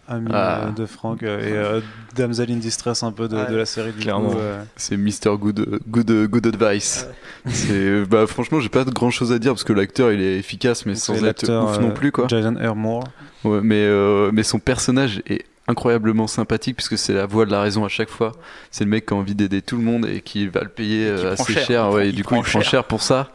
ami Ah. euh, de Frank euh, et euh, damsel in distress un peu de, Ouais, de la série. Du clairement. coup, euh, C'est Mr. Good, good, good Advice. C'est, bah franchement, j'ai pas grand chose à dire parce que l'acteur il est efficace, mais donc sans être ouf euh, non plus quoi. Jason Airmore. Ouais, mais, euh, mais son personnage est incroyablement sympathique puisque c'est la voix de la raison à chaque fois. C'est le mec qui a envie d'aider tout le monde et qui va le payer euh, assez cher. cher. Ouais, et du coup, il prend prend cher. cher pour ça.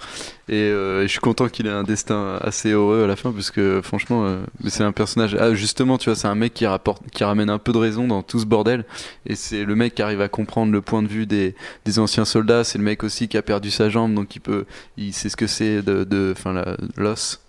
Et, euh, et je suis content qu'il ait un destin assez heureux à la fin parce que franchement, euh, c'est un personnage. Ah, justement, tu vois, c'est un mec qui, rapporte, qui ramène un peu de raison dans tout ce bordel. Et c'est le mec qui arrive à comprendre le point de vue des, des anciens soldats. C'est le mec aussi qui a perdu sa jambe, donc il peut, il sait ce que c'est de, enfin, la l'os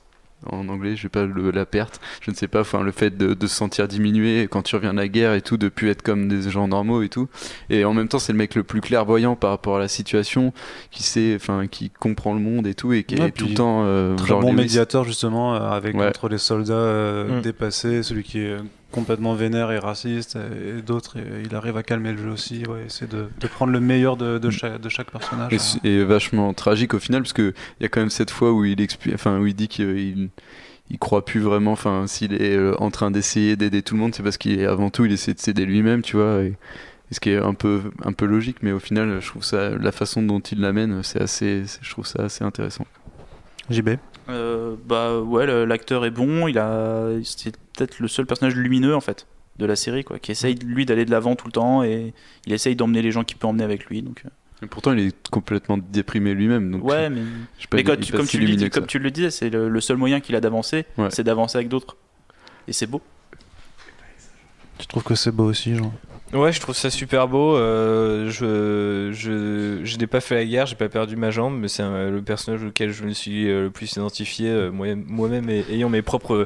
en anglais, je sais pas le- la perte, je ne sais pas, enfin le fait de, de se sentir diminué quand tu reviens de la guerre et tout, de plus être comme des gens normaux et tout. Et en même temps, c'est le mec le plus clairvoyant par rapport à la situation, qui sait, enfin qui comprend le monde et tout et qui Ouais, est tout le temps euh, Très genre bon Lewis. médiateur justement euh, avec Ouais. entre les soldats euh, Mm. dépassés, celui qui est complètement vénère et raciste et, et d'autres. il arrive à calmer le jeu aussi. Ouais, essaie de, de prendre le meilleur de, de, chaque, de chaque personnage. Et, vachement tragique au final parce que il y a quand même cette fois où il expli- enfin où il dit qu'il il croit plus vraiment enfin s'il est euh, en train d'essayer d'aider tout le monde c'est parce qu'il est avant tout il essaie de s'aider lui-même tu vois et, et ce qui est un peu un peu logique mais au final je trouve ça la façon dont il l'amène c'est assez je trouve ça assez intéressant JB. Euh, bah ouais, l'acteur est bon. Il a, c'est peut-être le seul personnage lumineux en fait de la série, quoi, qui essaye lui d'aller de l'avant tout le temps et il essaye d'emmener les gens qu'il peut emmener avec lui. Donc euh, et pourtant il est complètement déprimé lui-même donc ouais, mais, je sais pas, mais quand tu- comme, si tu le, lumineux dis- que ça. comme tu le disais, c'est le, le seul moyen qu'il a d'avancer, Ouais. c'est d'avancer avec d'autres. Et c'est beau. Tu trouves que c'est beau aussi, Jean Ouais, je trouve ça super beau. euh, je, je, je n'ai pas fait la guerre, j'ai pas perdu ma jambe, mais c'est le personnage auquel je me suis euh, le plus identifié. euh, moi- Moi-même ayant mes propres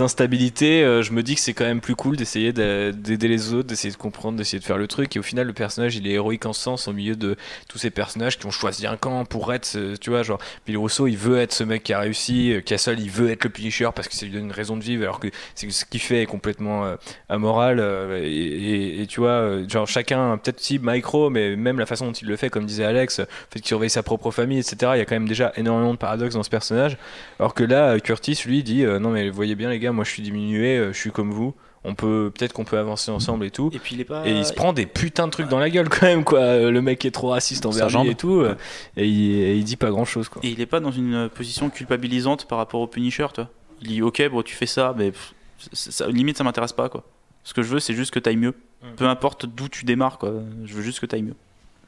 instabilités, je me dis que c'est quand même plus cool d'essayer d'a- d'aider les autres, d'essayer de comprendre, d'essayer de faire le truc. Et au final, le personnage, il est héroïque en sens au milieu de tous ces personnages qui ont choisi un camp pour être, ce- tu vois, genre Billy Rousseau, il veut être ce mec qui a réussi. Cassel, il veut être le Punisher parce que ça lui donne une raison de vivre, alors que ce qu'il fait est complètement amoral et, et- et vois euh, genre chacun peut-être si micro mais même la façon dont il le fait comme disait Alex le fait qu'il surveille sa propre famille etc il y a quand même déjà énormément de paradoxes dans ce personnage alors que là euh, Curtis lui dit euh, non mais vous voyez bien les gars moi je suis diminué euh, je suis comme vous on peut peut-être qu'on peut avancer ensemble et tout Et puis il est pas. et il se prend des putains de trucs dans la gueule quand même quoi Euh, le mec est trop raciste envers lui et tout euh, et, il, et il dit pas grand chose quoi Et il est pas dans une euh, position culpabilisante par rapport au Punisher, toi. Il dit ok, bon, tu fais ça, mais pff, ça- limite ça m'intéresse pas, quoi. Ce que je veux, c'est juste que t'ailles mieux. Mm. Peu importe d'où tu démarres, quoi. Je veux juste que t'ailles mieux.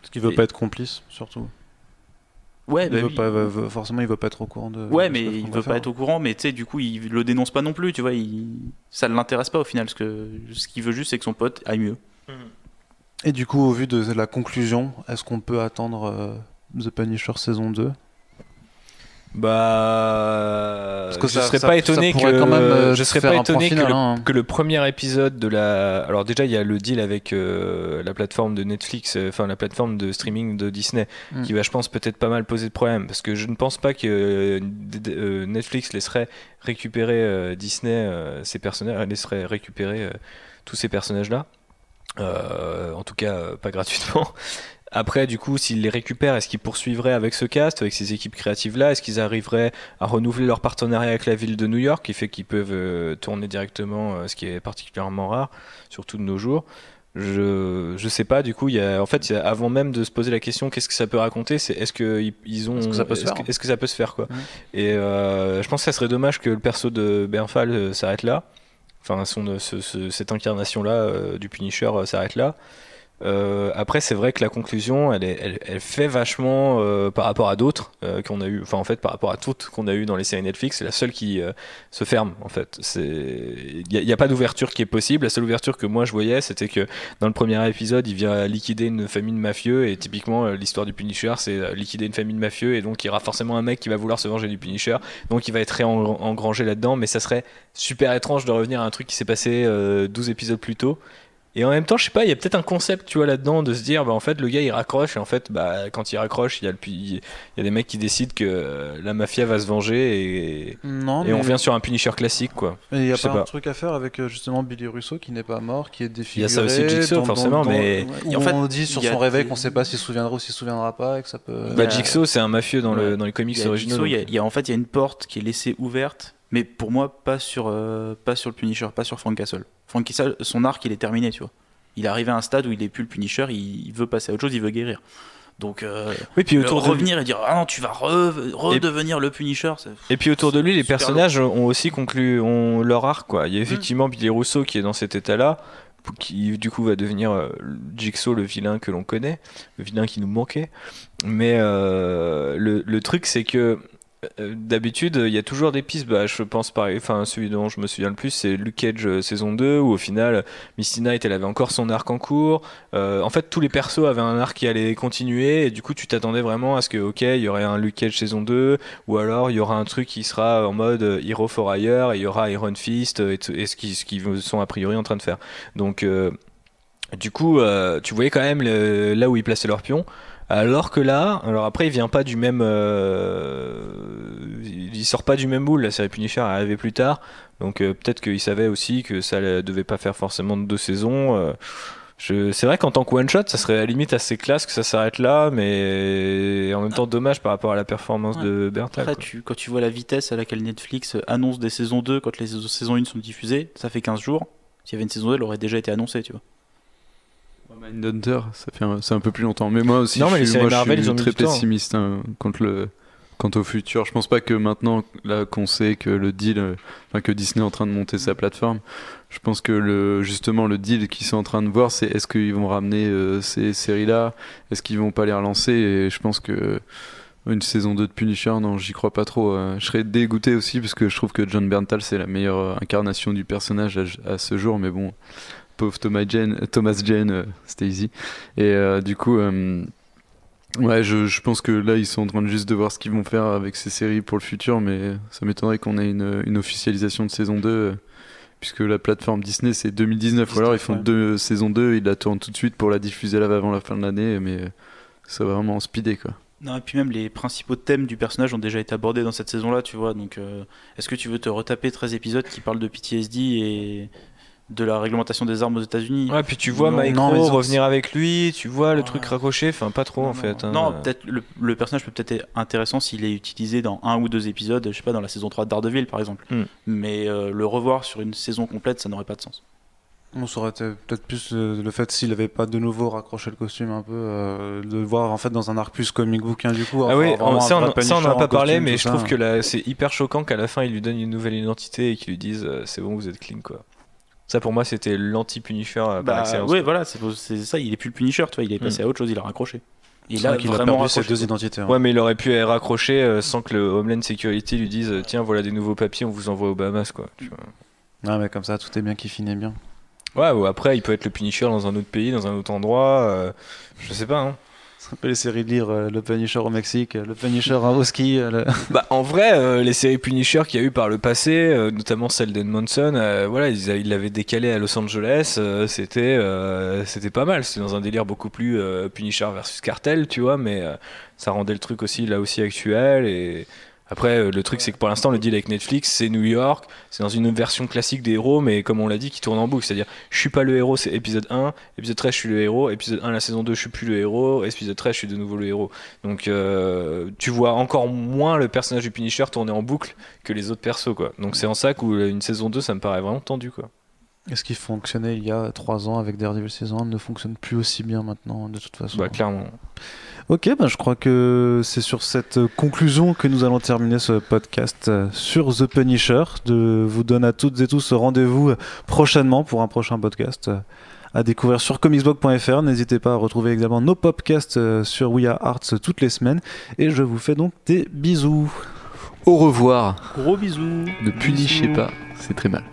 Parce qu'il veut Et- pas être complice, surtout. Ouais, il bah veut oui. pas, veut- forcément, il veut pas être au courant de. Ouais, de mais il Franck veut pas être au courant, mais tu sais, du coup, il le dénonce pas non plus, tu vois, il... ça ne l'intéresse pas au final, parce que ce qu'il veut juste, c'est que son pote aille mieux. Et du coup, au vu de la conclusion, est-ce qu'on peut attendre euh, The Punisher saison 2 Bah, Parce que je ça- serais ça- pas étonné que quand même, euh, je serais pas étonné que, final, le, hein. que le premier épisode de la. Alors déjà, il y a le deal avec euh, la plateforme de Netflix, euh, enfin la plateforme de streaming de Disney, Mm. qui va, je pense, peut-être pas mal poser de problème, parce que je ne pense pas que euh, euh, Netflix laisserait récupérer euh, Disney euh, ces personnages, laisserait récupérer euh, tous ces personnages-là. Euh, en tout cas, euh, pas gratuitement. Après, du coup, s'ils les récupèrent, est-ce qu'ils poursuivraient avec ce cast, avec ces équipes créatives-là? Est-ce qu'ils arriveraient à renouveler leur partenariat avec la ville de New York, qui fait qu'ils peuvent euh, tourner directement, euh, ce qui est particulièrement rare, surtout de nos jours? Je, je sais pas, du coup, y a, en fait, il y a- avant même de se poser la question qu'est-ce que ça peut raconter, c'est est-ce que ils- ont. Est-ce que ça peut se faire que, est-ce que ça peut se faire, quoi? Mhm. Et euh, je pense que ça serait dommage que le perso de Bernfal euh, s'arrête là. Enfin, son, ce- ce- cette incarnation-là du Punisher s'arrête là. Euh, après, c'est vrai que la conclusion, elle, fait vachement euh, par rapport à d'autres euh, qu'on a eu, enfin en fait par rapport à toutes qu'on a eu dans les séries Netflix, c'est la seule qui se ferme en fait. Il n'y a, pas d'ouverture qui est possible. La seule ouverture que moi je voyais, c'était que dans le premier épisode, il vient liquider une famille de mafieux et typiquement l'histoire du Punisher, c'est liquider une famille de mafieux et donc il y aura forcément un mec qui va vouloir se venger du Punisher, donc il va être réengrangé là-dedans. Mais ça serait super étrange de revenir à un truc qui s'est passé euh, 12 épisodes plus tôt. Et en même temps, je sais pas, il y a peut-être un concept, tu vois, là-dedans, de se dire, bah, en fait, le gars, il raccroche, et en fait, bah, quand il raccroche, il y a, le, il y a des mecs qui décident que euh, la mafia va se venger, et, Non, et on vient sur un Punisher classique, quoi. Mais il y a Je sais pas, un pas. truc à faire avec euh, justement Billy Russo qui n'est pas mort, qui est Il y défiguré. a ça aussi, Jigsaw, forcément, mais- où en fait, on dit sur son réveil des- qu'on sait pas s'il se souviendra ou s'il se souviendra pas et que ça peut. Bah, Jigsaw, c'est un mafieux dans, le, dans les comics originaux. Jigsaw, il y a- donc- il y a- en fait, il y a une porte qui est laissée ouverte, mais pour moi, pas sur, euh, pas sur le Punisher, pas sur Frank Castle. Frank Castle, son arc, il est terminé, tu vois. Il est arrivé à un stade où il est plus le Punisher, il, il veut passer à autre chose, il veut guérir. Donc, euh, Oui, puis autour de lui- revenir et dire Ah non, tu vas re- redevenir le Punisher. Et puis autour de lui, les personnages ont aussi conclu ont leur arc. Quoi. Il y a effectivement Billy Rousseau qui est dans cet état-là, pour- qui du coup va devenir euh, Jigsaw, le vilain que l'on connaît, le vilain qui nous manquait. Mais euh, le, le truc, c'est que d'habitude, il y a toujours des pistes. Bah, je pense par, enfin celui dont je me souviens le plus, c'est Luke Cage euh, saison 2, où au final, Misty Knight, elle avait encore son arc en cours. Euh, en fait, tous les persos avaient un arc qui allait continuer, et du coup, tu t'attendais vraiment à ce que, ok, il y aurait un Luke Cage saison 2, ou alors il y aura un truc qui sera en mode euh, Hero for Hire, et il y aura Iron Fist, euh, et, et ce qu'ils sont a priori en train de faire. Donc, euh, du coup, euh, tu voyais quand même là où ils plaçaient leur pion. Alors que là, alors après, il vient pas du même, euh, il sort pas du même moule. La série Punisher est arrivée plus tard, donc euh, peut-être qu'il savait aussi que ça devait pas faire forcément deux saisons. euh, je- c'est vrai qu'en tant que one shot, ça serait à la limite assez classe que ça s'arrête là, mais en même temps dommage par rapport à la performance Ouais. de Bertal. Après, tu, quand tu vois la vitesse à laquelle Netflix annonce des saisons 2 quand les saisons 1 sont diffusées, ça fait 15 jours. S'il y avait une saison 2, elle aurait déjà été annoncée, tu vois. Mindhunter, ça fait un, c'est un peu plus longtemps. Mais moi aussi, Non, mais je suis, je très pessimiste hein, contre le, quant au futur. Je pense pas que maintenant, là, qu'on sait que le deal, euh, enfin, que Disney est en train de monter sa plateforme, je pense que le, justement, le deal qu'ils sont en train de voir, c'est est-ce qu'ils vont ramener euh, ces séries-là? Est-ce qu'ils vont pas les relancer? Et je pense que une saison 2 de Punisher, non, j'y crois pas trop. euh. Je serais dégoûté aussi parce que je trouve que John Berntal, c'est la meilleure euh, incarnation du personnage à, à ce jour, mais bon. Pauvre Thomas Jane, Thomas Jane, euh, easy. Et euh, du coup, euh, ouais, je, je pense que là, ils sont en train de juste de voir ce qu'ils vont faire avec ces séries pour le futur, mais ça m'étonnerait qu'on ait une, une officialisation de saison 2, euh, puisque la plateforme Disney, c'est 2019, ou alors ils font ouais. deux saison 2, ils la tournent tout de suite pour la diffuser là avant la fin de l'année, mais euh, ça va vraiment speeder, quoi. Non, et puis même les principaux thèmes du personnage ont déjà été abordés dans cette saison-là, tu vois. Donc, euh, est-ce que tu veux te retaper 13 épisodes qui parlent de PTSD et de la réglementation des armes aux États-Unis Ouais, puis tu vois Non, ils ont- revenir avec lui, tu vois le Ouais. truc raccroché, enfin pas trop Non, en fait. hein. Non, peut-être le, le personnage peut peut-être être intéressant s'il est utilisé dans un ou deux épisodes, je sais pas, dans la saison 3 de Daredevil par exemple. Hmm. Mais euh, le revoir sur une saison complète, ça n'aurait pas de sens. On saurait peut-être plus euh, le fait s'il avait pas de nouveau raccroché le costume un peu, euh, de le voir en fait dans un arc plus comic book hein, du coup. Ah oui, ça, on, ça, on Punisher a pas parlé, costume, mais je ça. trouve que là, c'est hyper choquant qu'à la fin, il lui donne une nouvelle identité et qu'il lui dise euh, c'est bon, vous êtes clean quoi. Ça pour moi, c'était l'anti-Punisher euh, par Bah, excellence. ouais, quoi. voilà, c'est ça, il est plus le Punisher, tu vois, il est passé à autre chose, il a raccroché. Là, vrai qu'il a vraiment perdu ses deux identités. hein. Ouais, mais il aurait pu raccrocher euh, sans que le Homeland Security lui dise euh, tiens, voilà des nouveaux papiers, on vous envoie aux Bahamas quoi. tu vois. Ouais, mais comme ça, tout est bien qui finit bien. Ouais, ou après, il peut être le Punisher dans un autre pays, dans un autre endroit. euh, je sais pas. Hein. Un peu les séries de lire euh, le Punisher au Mexique, euh, le Punisher au ski. euh, Bah, en vrai, les séries Punisher qu'il y a eu par le passé, notamment celle d'Edmondson, euh, voilà, ils ils l'avaient décalé à Los Angeles, c'était c'était pas mal. C'était dans un délire beaucoup plus Punisher versus Cartel, tu vois, mais ça rendait le truc aussi là aussi actuel. Après, euh, le truc, c'est que pour l'instant, le deal avec Netflix, c'est New York, c'est dans une version classique des héros, mais comme on l'a dit, qui tourne en boucle. C'est-à-dire, je suis pas le héros, c'est épisode 1, épisode 13, je suis le héros, épisode 1, la saison 2, je suis plus le héros, épisode 13, je suis de nouveau le héros. Donc euh, tu vois encore moins le personnage du Punisher tourner en boucle que les autres persos quoi. Donc c'est en ça qu'une saison 2 ça me paraît vraiment tendu quoi. Et ce qui fonctionnait il y a 3 ans avec Daredevil saison 1 ne fonctionne plus aussi bien maintenant, de toute façon. Bah clairement. Ok, bah, je crois que c'est sur cette conclusion que nous allons terminer ce podcast euh, sur The Punisher. De vous donne à toutes et tous rendez-vous euh, prochainement pour un prochain podcast. Euh, à découvrir sur comicsblog.fr. N'hésitez pas à retrouver également nos podcasts sur We Are Arts toutes les semaines. Et je vous fais donc des bisous. Au revoir. Gros bisous. Ne punichez pas, c'est très mal.